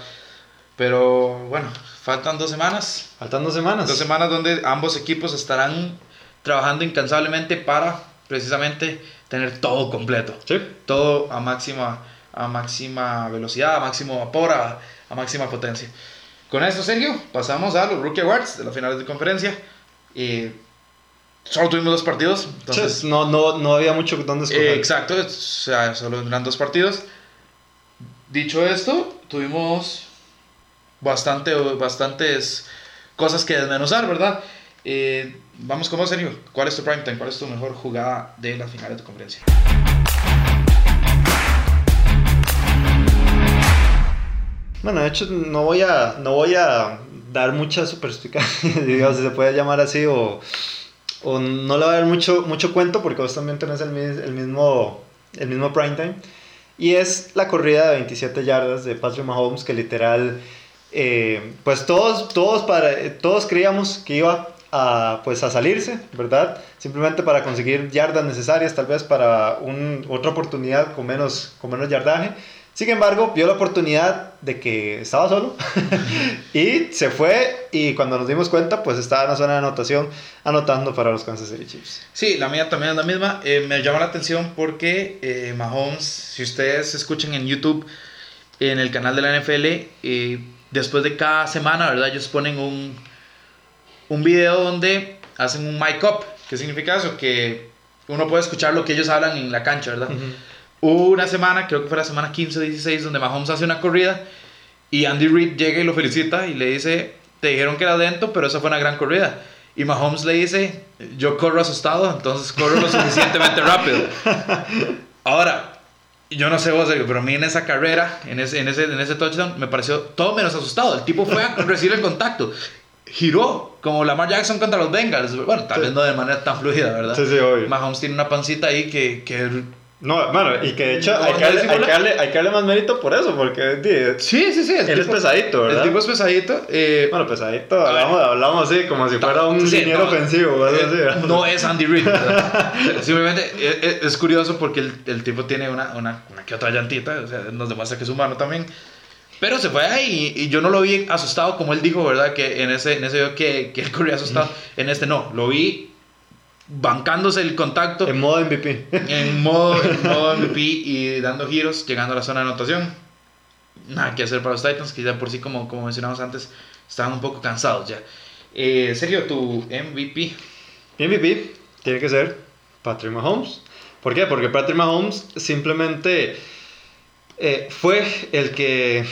Speaker 1: Pero bueno, faltan dos semanas.
Speaker 2: Faltan dos semanas.
Speaker 1: Dos semanas donde ambos equipos estarán trabajando incansablemente para precisamente tener todo completo.
Speaker 2: Sí.
Speaker 1: Todo a máxima, a máxima velocidad, a máximo vapor, a, máxima potencia. Con esto, Sergio, pasamos a los Rookie Awards de las finales de conferencia. Y solo tuvimos dos partidos. Entonces,
Speaker 2: no, no, no había mucho donde escoger.
Speaker 1: exacto, o sea, solo eran dos partidos. Dicho esto, tuvimos bastante, bastantes cosas que desmenuzar, ¿verdad? Eh, vamos con vos, Sergio. ¿Cuál es tu prime time? ¿Cuál es tu mejor jugada de la final de tu conferencia?
Speaker 2: Bueno, de hecho no voy a, no voy a dar mucha supersticia, digamos, si se puede llamar así, o, o no le voy a dar mucho, mucho cuento porque vos también tenés el, el, mismo, el mismo prime time. Y es la corrida de 27 yardas de Patrick Mahomes que literal eh, pues todos, todos, todos creíamos que iba a, pues a salirse, ¿verdad? Simplemente para conseguir yardas necesarias, tal vez para un, otra oportunidad con menos, con menos yardaje. Sin embargo, vio la oportunidad de que estaba solo y se fue y cuando nos dimos cuenta, pues estaba en la zona de anotación anotando para los Kansas City Chiefs.
Speaker 1: Sí, la mía también es la misma. Eh, me llama la atención porque eh, Mahomes, si ustedes escuchan en YouTube, en el canal de la NFL, eh, después de cada semana, ¿verdad? Ellos ponen un, un video donde hacen un mic up. ¿Qué significa eso? Que uno puede escuchar lo que ellos hablan en la cancha, ¿verdad? Hubo una semana, creo que fue la semana 15 o 16, donde Mahomes hace una corrida y Andy Reid llega y lo felicita y le dice, te dijeron que era lento, pero esa fue una gran corrida. Y Mahomes le dice, yo corro asustado, entonces corro lo suficientemente rápido. Ahora, yo no sé vos, pero a mí en esa carrera, en ese, en ese, en ese touchdown, me pareció todo menos asustado. El tipo fue a recibir el contacto. Giró, como Lamar Jackson contra los Bengals. Bueno, tal vez no de manera tan fluida, ¿verdad?
Speaker 2: Sí, sí, obvio.
Speaker 1: Mahomes tiene una pancita ahí que, que
Speaker 2: No, bueno, y que de hecho hay, que darle, hay, que darle, hay, que darle, más mérito por eso, porque
Speaker 1: sí, sí, sí,
Speaker 2: él es pesadito, ¿verdad?
Speaker 1: El tipo es pesadito. Eh,
Speaker 2: bueno, pesadito, hablamos, hablamos, así, como si fuera un sí, liniero ofensivo.
Speaker 1: Eh, así, no es Andy Reid, Simplemente es, eh, es, curioso porque el, el tipo tiene una, una, una, que otra llantita, o sea, nos demuestra que es humano también. Pero se fue ahí y, yo no lo vi asustado como él dijo, ¿verdad? Que en ese, en ese video que, que él corría asustado. En este no, lo vi bancándose el contacto.
Speaker 2: En modo MVP.
Speaker 1: En modo, en modo MVP y dando giros, llegando a la zona de anotación. Nada que hacer para los Titans, que ya por sí, como, como mencionamos antes, estaban un poco cansados ya. Eh, Sergio, tu MVP.
Speaker 2: MVP tiene que ser Patrick Mahomes. ¿Por qué? Porque Patrick Mahomes simplemente eh, fue el que,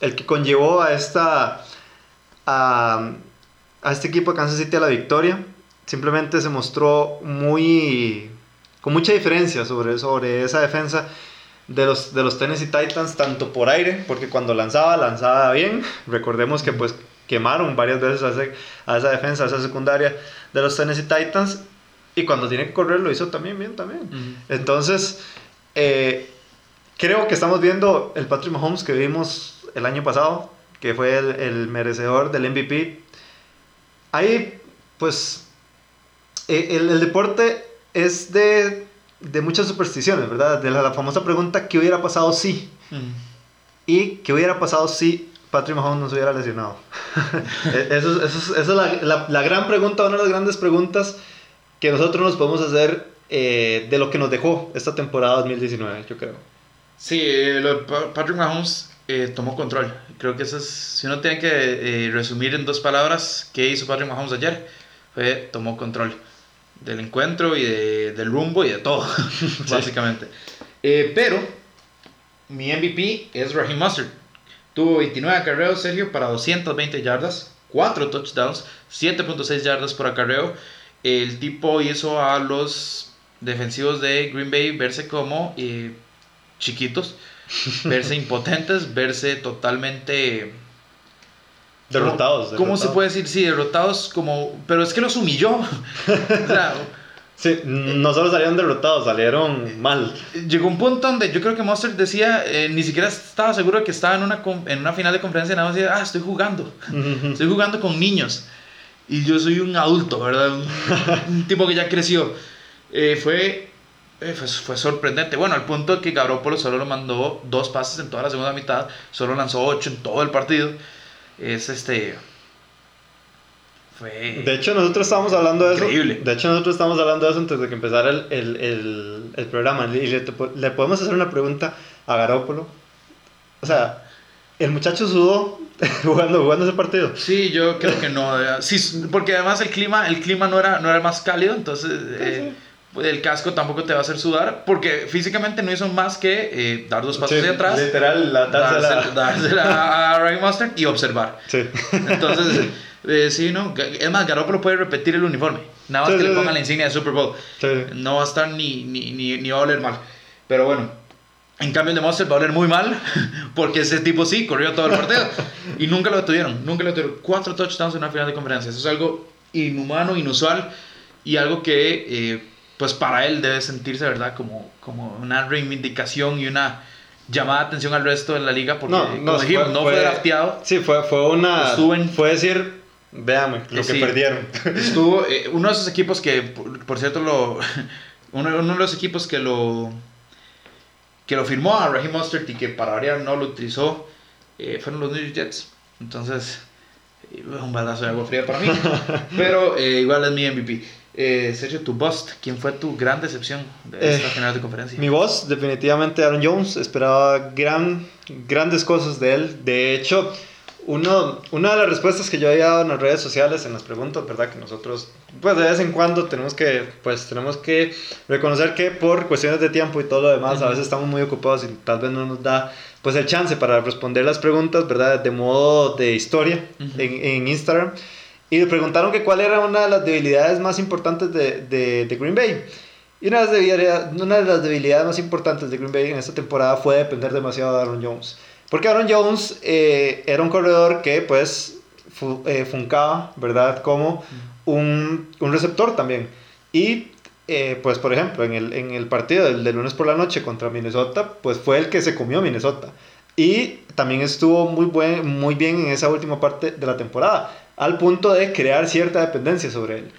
Speaker 2: el que conllevó a, esta, a, a este equipo de Kansas City a la victoria simplemente se mostró muy con mucha diferencia sobre, sobre esa defensa de los, de los Tennessee Titans, tanto por aire, porque cuando lanzaba, lanzaba bien. Recordemos que pues quemaron varias veces a, a esa defensa, a esa secundaria de los Tennessee Titans, y cuando tiene que correr lo hizo también bien también. Entonces, eh, creo que estamos viendo el Patrick Mahomes que vimos el año pasado, que fue el, el merecedor del MVP. Ahí, pues, el, el, deporte es de, de, muchas supersticiones, ¿verdad? De la, famosa pregunta, ¿qué hubiera pasado si? Mm. Y ¿qué hubiera pasado si Patrick Mahomes no se hubiera lesionado? Eso, eso, esa es la, la, la, gran pregunta, una de las grandes preguntas que nosotros nos podemos hacer eh, de lo que nos dejó esta temporada 2019, yo creo.
Speaker 1: Sí, eh, Patrick Mahomes eh, tomó control. Creo que eso es, si uno tiene que eh, resumir en dos palabras, ¿qué hizo Patrick Mahomes ayer? Fue, tomó control del encuentro y de, del rumbo y de todo, básicamente. Eh, pero mi MVP es Raheem Mustard. Tuvo 29 acarreos, Sergio, para 220 yardas, 4 touchdowns, 7.6 yardas por acarreo. El tipo hizo a los defensivos de Green Bay verse como eh, chiquitos, verse impotentes, verse totalmente
Speaker 2: Derrotados,
Speaker 1: ¿Cómo, se puede decir? Sí, derrotados como... Pero es que los humilló. o sea,
Speaker 2: sí, no solo salieron derrotados, salieron mal.
Speaker 1: Llegó un punto donde yo creo que Monster decía, eh, ni siquiera estaba seguro de que estaba en una, en una final de conferencia, nada más decía, ah, estoy jugando. Estoy jugando con niños. Y yo soy un adulto, ¿verdad? Un, tipo que ya creció. Eh, fue, eh, fue, fue, sorprendente. Bueno, al punto que Garoppolo solo lo mandó dos pases en toda la segunda mitad, solo lanzó ocho en todo el partido es este... Fue
Speaker 2: de hecho, nosotros estábamos hablando de eso. De hecho, nosotros estábamos hablando de eso antes de que empezara el, el, el, el programa. Y le, le, podemos hacer una pregunta a Garópolo. O sea, ¿el muchacho sudó jugando, jugando ese partido?
Speaker 1: Sí, yo creo que no. Sí, porque además el clima, el clima no, era, no era más cálido, entonces... Eh, el casco tampoco te va a hacer sudar porque físicamente no hizo más que eh, dar dos pasos hacia atrás
Speaker 2: literal la
Speaker 1: dársela, dársela a Ryan Mustard y observar. Sí. entonces eh, sí no es más Garoppolo puede repetir el uniforme nada más que le pongan la insignia de Super Bowl. No va a estar ni, ni, ni, ni va a oler mal. Pero bueno en cambio el de Mustard va a oler muy mal porque ese tipo sí corrió todo el partido y nunca lo detuvieron nunca lo detuvieron. Cuatro touchdowns en una final de conferencia. Eso es algo inhumano inusual y algo que eh, pues para él debe sentirse, ¿verdad? Como, como una reivindicación y una llamada de atención al resto de la liga, porque no, no, dijimos, no fue, drafteado.
Speaker 2: Sí, fue, fue una... Fue decir, véame, lo que perdieron.
Speaker 1: Estuvo eh, uno de esos equipos que, por, cierto, lo... Uno, uno, de los equipos que lo... Que lo firmó a Raheem Mostert y que para variar no lo utilizó, eh, fueron los New York Jets. Entonces, eh, un balazo de agua fría para mí. pero igual es mi MVP. Eh, Sergio, tu bust, ¿quién fue tu gran decepción de eh, esta final de conferencia?
Speaker 2: Mi boss, definitivamente Aaron Jones, esperaba gran, grandes cosas de él. De hecho, uno, una de las respuestas que yo había dado en las redes sociales, en las preguntas, ¿verdad? Que nosotros, pues de vez en cuando tenemos que, pues tenemos que reconocer que por cuestiones de tiempo y todo lo demás, a veces estamos muy ocupados y tal vez no nos da, pues el chance para responder las preguntas, ¿verdad? De modo de historia en, en Instagram. Y le preguntaron que cuál era una de las debilidades más importantes de, de, de Green Bay. Y una de, las debilidades, una de las debilidades más importantes de Green Bay en esta temporada fue depender demasiado de Aaron Jones. Porque Aaron Jones eh, era un corredor que pues fu, eh, funcaba, ¿verdad? Como un, un, receptor también. Y eh, pues por ejemplo, en el, en el partido del, del, lunes por la noche contra Minnesota, pues fue el que se comió Minnesota. Y también estuvo muy, buen, muy bien en esa última parte de la temporada, al punto de crear cierta dependencia sobre él.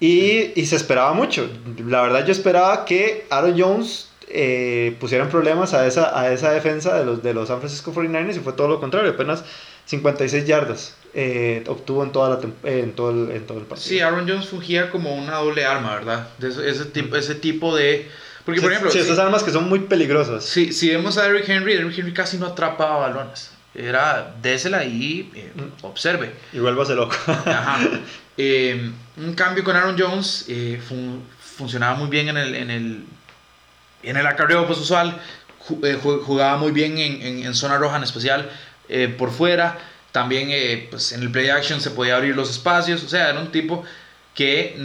Speaker 2: Y, y se esperaba mucho. La verdad yo esperaba que Aaron Jones eh, pusieran problemas a esa, a esa defensa de los, de los San Francisco 49ers y fue todo lo contrario, apenas 56 yardas eh, obtuvo en, toda la, en, todo el, en todo el partido.
Speaker 1: Sí, Aaron Jones fungía como una doble arma, ¿verdad? Ese, ese, tipo, ese tipo de... Porque, por ejemplo...
Speaker 2: Sí, esas armas que son muy peligrosas.
Speaker 1: Si, si vemos a Eric Henry, Eric Henry casi no atrapaba balones. Era, désela y eh, observe.
Speaker 2: Y vuélvase loco.
Speaker 1: Ajá. Eh, un cambio con Aaron Jones eh, fun- funcionaba muy bien en el, en el, en el acarreo pues, usual. Ju- eh, ju- jugaba muy bien en, en- en zona roja en especial por fuera. También pues, en el play action se podía abrir los espacios. O sea, era un tipo que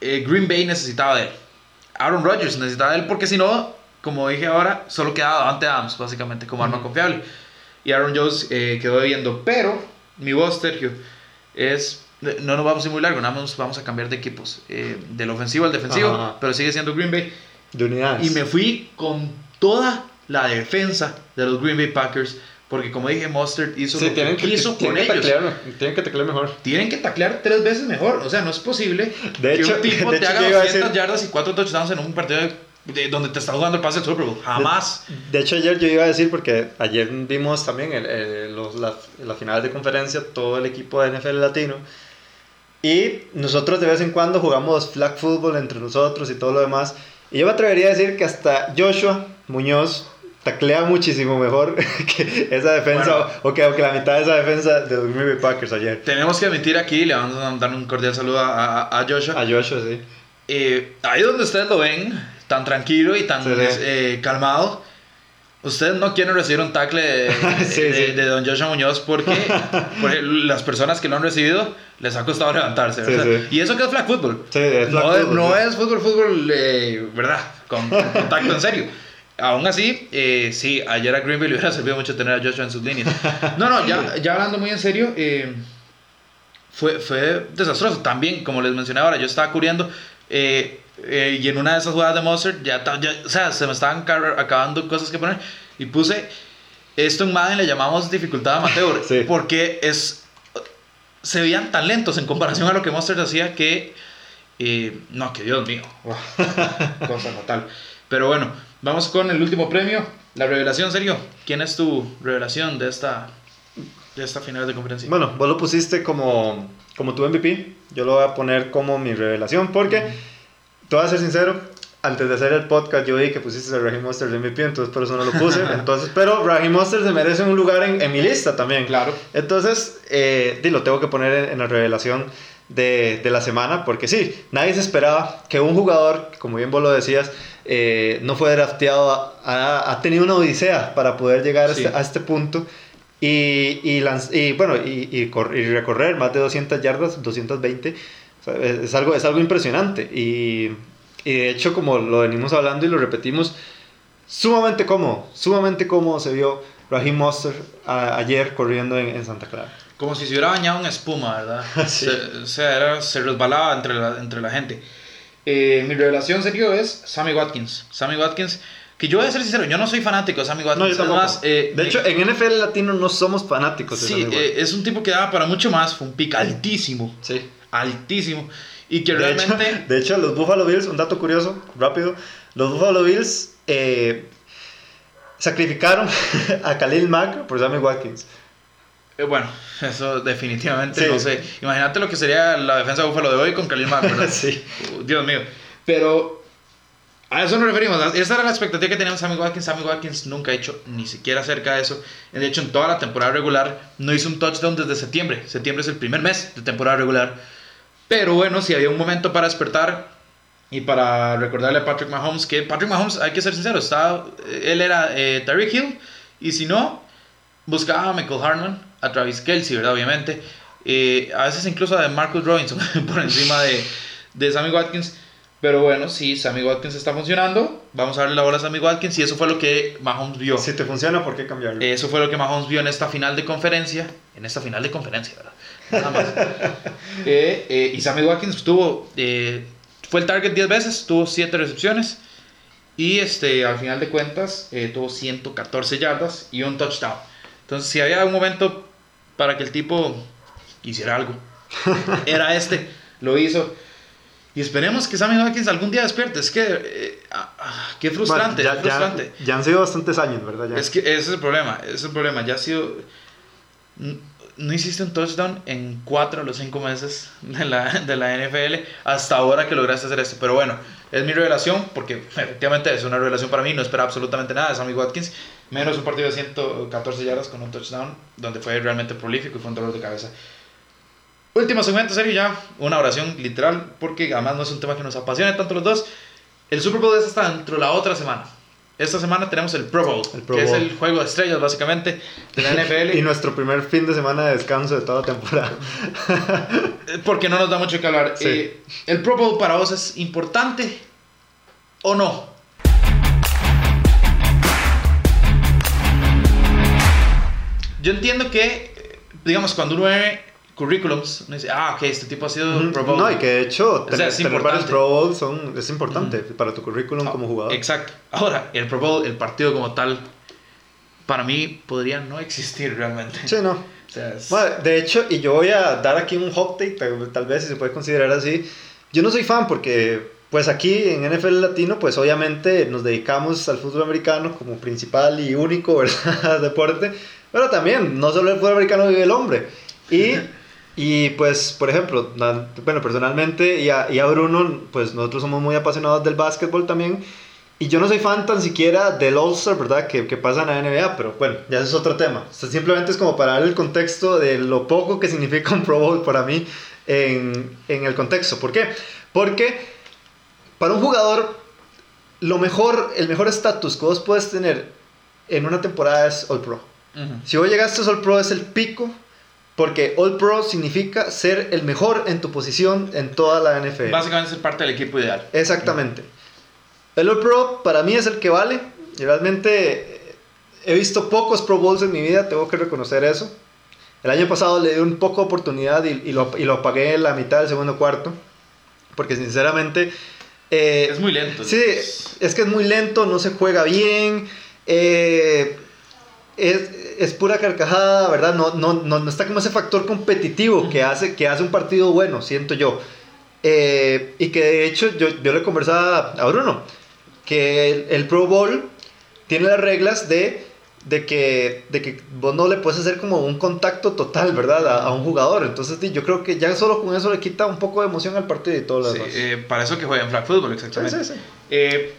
Speaker 1: Green Bay necesitaba de él. Aaron Rodgers necesitaba de él porque si no, como dije ahora, solo quedaba Davante Adams básicamente como arma confiable. Y Aaron Jones eh, quedó debiendo. Pero mi voz, Sergio, es... No nos vamos a ir muy largo, nada más vamos a cambiar de equipos. eh, del ofensivo al defensivo,
Speaker 2: Ajá.
Speaker 1: pero sigue siendo Green Bay.
Speaker 2: De unidades.
Speaker 1: Y me fui con toda la defensa de los Green Bay Packers. Porque como dije, Mustard hizo
Speaker 2: Sí,
Speaker 1: lo
Speaker 2: tienen
Speaker 1: que
Speaker 2: que, tienen
Speaker 1: con
Speaker 2: que
Speaker 1: ellos.
Speaker 2: taclear, tienen que taclear mejor.
Speaker 1: Tienen que taclear tres veces mejor. O sea, no es posible
Speaker 2: De
Speaker 1: que
Speaker 2: hecho-
Speaker 1: un tipo
Speaker 2: de
Speaker 1: te
Speaker 2: hecho,
Speaker 1: haga
Speaker 2: yo iba a
Speaker 1: 200
Speaker 2: decir-
Speaker 1: yardas y 4 touchdowns en un partido de- de- donde te está jugando el pase del Super Bowl. Jamás.
Speaker 2: De hecho, ayer yo iba a decir, porque ayer vimos también el, el- los, las, las finales de conferencia, todo el equipo de NFL latino. Y nosotros de vez en cuando jugamos flag football entre nosotros y todo lo demás. Y yo me atrevería a decir que hasta Joshua Muñoz taclea muchísimo mejor que esa defensa,
Speaker 1: Bueno.
Speaker 2: o, que, o que la mitad de esa defensa de los Green Bay Packers ayer.
Speaker 1: Tenemos que admitir aquí, le vamos a dar un cordial saludo a, a- a Joshua.
Speaker 2: A Joshua, sí.
Speaker 1: Eh, ahí donde ustedes lo ven, tan tranquilo y tan
Speaker 2: Sí,
Speaker 1: eh, calmado, ustedes no quieren recibir un tackle de,
Speaker 2: Sí,
Speaker 1: de-
Speaker 2: sí.
Speaker 1: de don Joshua Muñoz porque, porque las personas que lo han recibido les ha costado levantarse.
Speaker 2: Sí.
Speaker 1: Y eso que es flag football.
Speaker 2: Es flag
Speaker 1: no, es,
Speaker 2: football,
Speaker 1: no
Speaker 2: sí.
Speaker 1: es fútbol, fútbol, eh, ¿verdad? Con, con contacto en serio. Aún así, eh, sí, ayer a Green Bay le hubiera servido mucho tener a Joshua en sus líneas. No, no, ya, ya hablando muy en serio, eh, fue, fue desastroso. También, como les mencioné ahora, yo estaba cubriendo eh, eh, y en una de esas jugadas de Monster, ya, ya- o sea, se me estaban acabando cosas que poner y puse esto en Madden le llamamos dificultad amateur
Speaker 2: Sí.
Speaker 1: porque es se veían tan lentos en comparación a lo que Monster hacía que eh, no, que Dios mío, cosa fatal. Pero bueno, vamos con el último premio, la revelación, Sergio. ¿Quién es tu revelación de esta de esta final de conferencia?
Speaker 2: Bueno, vos lo pusiste como, como tu MVP. Yo lo voy a poner como mi revelación porque, te voy a ser sincero, antes de hacer el podcast yo vi que pusiste a Raheem Monster de MVP, entonces por eso no lo puse. Entonces, pero Raheem Monster se merece un lugar en, en mi lista también.
Speaker 1: Claro.
Speaker 2: Entonces, eh, lo tengo que poner en, en la revelación de, de la semana, porque sí, nadie se esperaba que un jugador, como bien vos lo decías, eh, no fue drafteado, a- a- ha tenido una odisea para poder llegar a,
Speaker 1: Sí.
Speaker 2: este, a este punto. Y, y, lanz- y, bueno, y, y y recorrer más de 200 yardas, 220, o sea, es, algo, es algo impresionante. Y, y de hecho, como lo venimos hablando y lo repetimos, sumamente cómodo, sumamente cómodo se vio Raheem Monster ayer corriendo en, en Santa Clara.
Speaker 1: Como si se hubiera bañado en espuma, ¿verdad?
Speaker 2: Sí.
Speaker 1: Se- o sea, era- se resbalaba entre la, entre la gente. Eh, mi revelación, Sergio, es Sammy Watkins. Sammy Watkins, que yo voy a ser sincero, yo no soy fanático de Sammy Watkins.
Speaker 2: No, yo
Speaker 1: es
Speaker 2: tampoco.
Speaker 1: más, eh,
Speaker 2: de hecho, en NFL latino no somos fanáticos de
Speaker 1: sí,
Speaker 2: Sammy
Speaker 1: eh, es un tipo que daba para mucho más. Fue un pick altísimo,
Speaker 2: sí.
Speaker 1: Altísimo. Y que
Speaker 2: De hecho,
Speaker 1: realmente...
Speaker 2: de hecho, los Buffalo Bills, un dato curioso, rápido, los Buffalo Bills eh, sacrificaron a Khalil Mack por Sammy Watkins.
Speaker 1: Eh, bueno, eso definitivamente
Speaker 2: Sí.
Speaker 1: no sé. Imagínate lo que sería la defensa de Buffalo de hoy con Khalil Mack, ¿verdad?
Speaker 2: sí.
Speaker 1: Uh, Dios mío. Pero a eso nos referimos. Esa era la expectativa que teníamos Sammy Watkins. Sammy Watkins nunca ha hecho ni siquiera cerca de eso. De hecho, en toda la temporada regular no hizo un touchdown desde septiembre. Septiembre es el primer mes de temporada regular. Pero bueno, si había un momento para despertar y para recordarle a Patrick Mahomes que Patrick Mahomes, hay que ser sincero, estaba, él era eh, Tyreek Hill y si no, buscaba a Michael Hartman, a Travis Kelsey, ¿verdad? Obviamente. Eh, a veces incluso a Marcus Robinson por encima de, de Sammy Watkins. Pero bueno, sí, Sammy Watkins está funcionando. Vamos a darle la bola a Sammy Watkins y eso fue lo que Mahomes vio.
Speaker 2: Si te funciona, ¿por qué cambiarlo?
Speaker 1: Eso fue lo que Mahomes vio en esta final de conferencia. En esta final de conferencia, ¿verdad? Nada más. Eh, eh, y Sammy Watkins estuvo. eh, fue el target 10 veces, tuvo 7 recepciones. Y este, al final de cuentas, eh, tuvo 114 yardas y un touchdown. Entonces, si había un momento para que el tipo hiciera algo, era este. Lo hizo. Y esperemos que Sammy Watkins algún día despierte. Es que, eh, ah, ah, qué frustrante,
Speaker 2: ya,
Speaker 1: frustrante.
Speaker 2: Ya, han sido bastantes años, ¿verdad?
Speaker 1: Es que ese es el problema, ese es el problema. Ya ha sido no hiciste un touchdown en cuatro de los cinco meses de la, de la NFL hasta ahora que lograste hacer esto. Pero bueno, es mi revelación porque efectivamente es una revelación para mí. No espera absolutamente nada de Sammy Watkins. Menos un partido de 114 yardas con un touchdown donde fue realmente prolífico y fue un dolor de cabeza. Último segmento, serio ya. Una oración literal porque además no es un tema que nos apasione tanto los dos. El Super Bowl es hasta dentro de la otra semana. Esta semana tenemos el Pro Bowl, que es el juego de estrellas básicamente de la NFL.
Speaker 2: y nuestro primer fin de semana de descanso de toda la temporada.
Speaker 1: Porque no nos da mucho que hablar. Eh, ¿El Pro Bowl para vos es importante o no? Yo entiendo que, digamos, cuando uno ve currículums, uno dice, ah, ok, este tipo ha sido un Pro Bowl.
Speaker 2: No, y que de hecho, tener, varios Pro Bowl son, es importante para tu currículum como jugador.
Speaker 1: Exacto. Ahora, el Pro Bowl, el partido como tal, para mí podría no existir realmente.
Speaker 2: Sí, no. bueno, de hecho, y yo voy a dar aquí un hot take, tal, vez si se puede considerar así. Yo no soy fan porque, pues aquí en NFL Latino, pues obviamente nos dedicamos al fútbol americano como principal y único, ¿verdad? deporte. Pero también, no solo el fútbol americano vive el hombre. Y Y pues, por ejemplo, bueno, personalmente y a, y a, Bruno, pues nosotros somos muy apasionados del básquetbol también. Y yo no soy fan tan siquiera del All-Star, ¿verdad? Que, que, pasa en la NBA, pero bueno, ya eso es otro tema. O sea, simplemente es como para dar el contexto de lo poco que significa un Pro Bowl para mí en, en el contexto. ¿Por qué? Porque para un jugador, lo mejor, el mejor estatus que vos puedes tener en una temporada es All Pro. Si vos llegaste a All Pro es el pico porque All Pro significa ser el mejor en tu posición en toda la NFL.
Speaker 1: Básicamente ser parte del equipo ideal.
Speaker 2: Exactamente. El All Pro para mí es el que vale. realmente eh, he visto pocos Pro Bowls en mi vida, tengo que reconocer eso. El año pasado le di un poco de oportunidad y, lo, y lo apagué en la mitad del segundo cuarto. Porque sinceramente...
Speaker 1: Eh, es muy lento.
Speaker 2: Sí, es que es muy lento, no se juega bien. Eh, es, es, pura carcajada, ¿verdad? No, no, no, está como ese factor competitivo que hace, que hace un partido bueno, siento yo. Eh, y que de hecho yo, yo, le conversaba a Bruno, que el, Pro Bowl tiene las reglas de, de, que, de que vos no le puedes hacer como un contacto total, ¿verdad? A, un jugador. Entonces yo creo que ya solo con eso le quita un poco de emoción al partido y todo lo demás.
Speaker 1: Eh, para eso que juegan flag football, exactamente. Sí, sí, eh,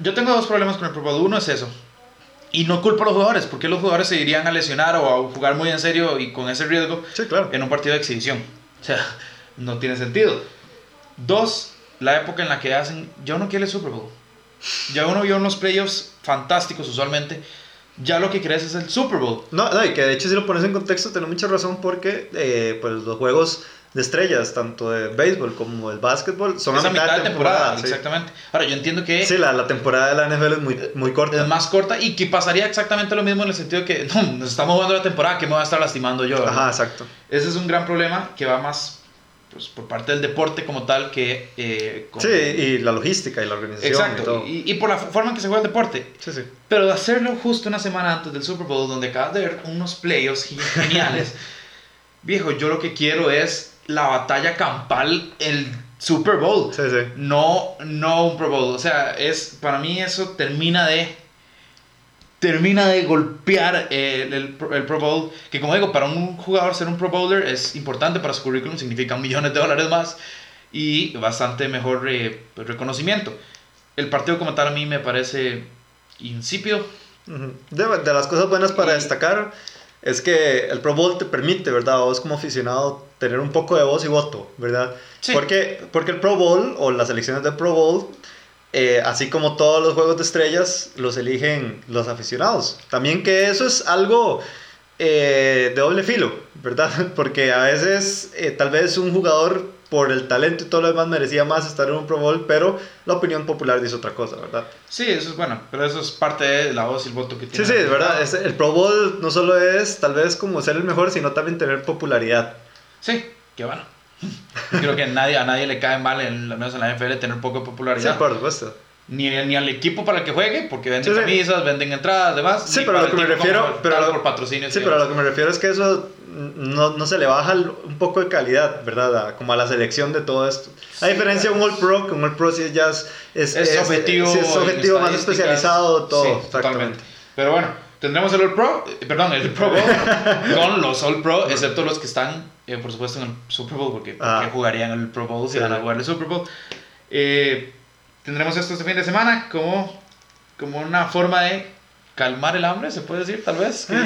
Speaker 1: yo tengo dos problemas con el Pro Bowl. Uno es eso, y no culpo a los jugadores, porque los jugadores se irían a lesionar o a jugar muy en serio y con ese riesgo en un partido de exhibición. O sea, no tiene sentido. Dos, la época en la que hacen, yo no quiero el Super Bowl. Ya uno vio unos playoffs fantásticos usualmente. Ya lo que crees es el Super Bowl.
Speaker 2: No, no, y que de hecho si lo pones en contexto, tiene mucha razón porque eh, pues los juegos de estrellas, tanto de béisbol como del básquetbol, son
Speaker 1: a mitad, de temporada. Exactamente. Ahora, yo entiendo que...
Speaker 2: Sí, la, la, temporada de la NFL es muy, muy corta.
Speaker 1: Es más corta y que pasaría exactamente lo mismo en el sentido que no, nos estamos jugando la temporada, que me voy a estar lastimando yo.
Speaker 2: Ajá, exacto.
Speaker 1: Ese es un gran problema que va más pues, por parte del deporte como tal que...
Speaker 2: Eh, Sí, y la logística y la organización.
Speaker 1: Exacto, y, y, por la forma en que se juega el deporte.
Speaker 2: Sí, sí.
Speaker 1: Pero de hacerlo justo una semana antes del Super Bowl, donde acabas de ver unos playoffs geniales, viejo, yo lo que quiero es la batalla campal, el Super Bowl.
Speaker 2: Sí, sí.
Speaker 1: No, no un Pro Bowl. O sea, es, para mí eso termina de termina de golpear el, el, Pro Bowl, que como digo, para un jugador ser un Pro Bowler es importante para su currículum, significa millones de dólares más y bastante mejor eh, reconocimiento. El partido como tal a mí me parece insípido.
Speaker 2: de, de, las cosas buenas para destacar es que el Pro Bowl te permite, ¿verdad? Vos como aficionado tener un poco de voz y voto, ¿verdad? Sí. Porque, porque el Pro Bowl o las elecciones del Pro Bowl, eh, así como todos los juegos de estrellas, los eligen los aficionados. También que eso es algo eh, de doble filo, ¿verdad? Porque a veces eh, tal vez un jugador por el talento y todo lo demás merecía más estar en un Pro Bowl, pero la opinión popular dice otra cosa, ¿verdad?
Speaker 1: Sí, eso es bueno, pero eso es parte de la voz y el voto que tiene.
Speaker 2: Sí, sí, es verdad. el Pro Bowl no solo es tal vez como ser el mejor, sino también tener popularidad.
Speaker 1: Sí, qué bueno. Creo que nadie, a nadie le cae mal, en, al menos en la NFL, tener de popularidad.
Speaker 2: Sí, por supuesto.
Speaker 1: Ni, ni al equipo para el que juegue, porque venden
Speaker 2: Sí, sí.
Speaker 1: camisas, venden entradas, demás.
Speaker 2: Sí, pero a lo que me refiero, pero a lo-
Speaker 1: por patrocinios.
Speaker 2: Sí, pero a lo que me refiero es que eso no, no se le baja un poco de calidad, ¿verdad? A- como a la selección de todo esto. A diferencia de un All Pro, que un All Pro sí ya es, es,
Speaker 1: es, objetivo,
Speaker 2: sí, es objetivo más especializado, todo.
Speaker 1: Sí, totalmente. Pero bueno, tendremos el All Pro, eh, perdón, el Pro Bowl con los All Pro, excepto los que están, eh, por supuesto, en el Super Bowl, porque, porque
Speaker 2: Ah.
Speaker 1: jugarían el Pro Bowl si
Speaker 2: Sí.
Speaker 1: van a jugar el Super Bowl. Eh, tendremos esto este fin de semana como, como una forma de calmar el hambre, se puede decir, tal vez, que el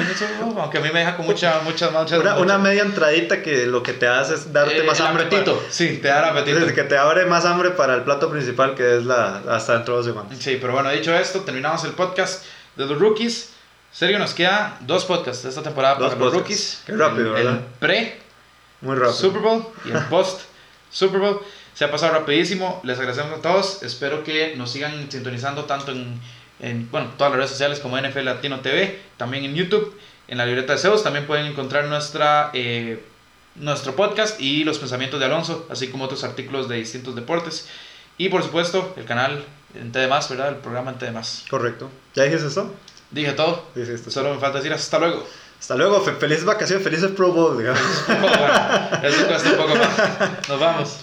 Speaker 1: aunque a mí me deja con mucha, muchas muchas
Speaker 2: Una, una media entradita que lo que te hace es darte
Speaker 1: eh,
Speaker 2: más
Speaker 1: el
Speaker 2: hambre.
Speaker 1: apetito,
Speaker 2: para-
Speaker 1: sí, te da el apetito.
Speaker 2: Desde que te abre más hambre para el plato principal que es la hasta dentro de dos semanas.
Speaker 1: Sí, pero bueno, dicho esto, terminamos el podcast de los rookies. Sergio, nos queda dos podcasts de esta temporada
Speaker 2: Dos
Speaker 1: para los
Speaker 2: podcasts.
Speaker 1: rookies.
Speaker 2: Qué rápido,
Speaker 1: el, el
Speaker 2: ¿verdad?
Speaker 1: pre
Speaker 2: Muy rápido.
Speaker 1: Super Bowl y el post Super Bowl. Se ha pasado rapidísimo. Les agradecemos a todos. Espero que nos sigan sintonizando tanto en, en bueno, todas las redes sociales como NFL Latino TV, también en YouTube, en la libreta de Zeus. También pueden encontrar nuestra, eh, nuestro podcast y los pensamientos de Alonso, así como otros artículos de distintos deportes. Y por supuesto, el canal en TD ¿verdad? El programa en TD
Speaker 2: Correcto. ¿Ya dijiste eso?
Speaker 1: Dije todo.
Speaker 2: Dijiste.
Speaker 1: Solo me falta decir hasta luego.
Speaker 2: Hasta luego, fe- feliz vacación, felices Pro Bowl, digamos.
Speaker 1: eso cuesta un poco más. Nos vamos.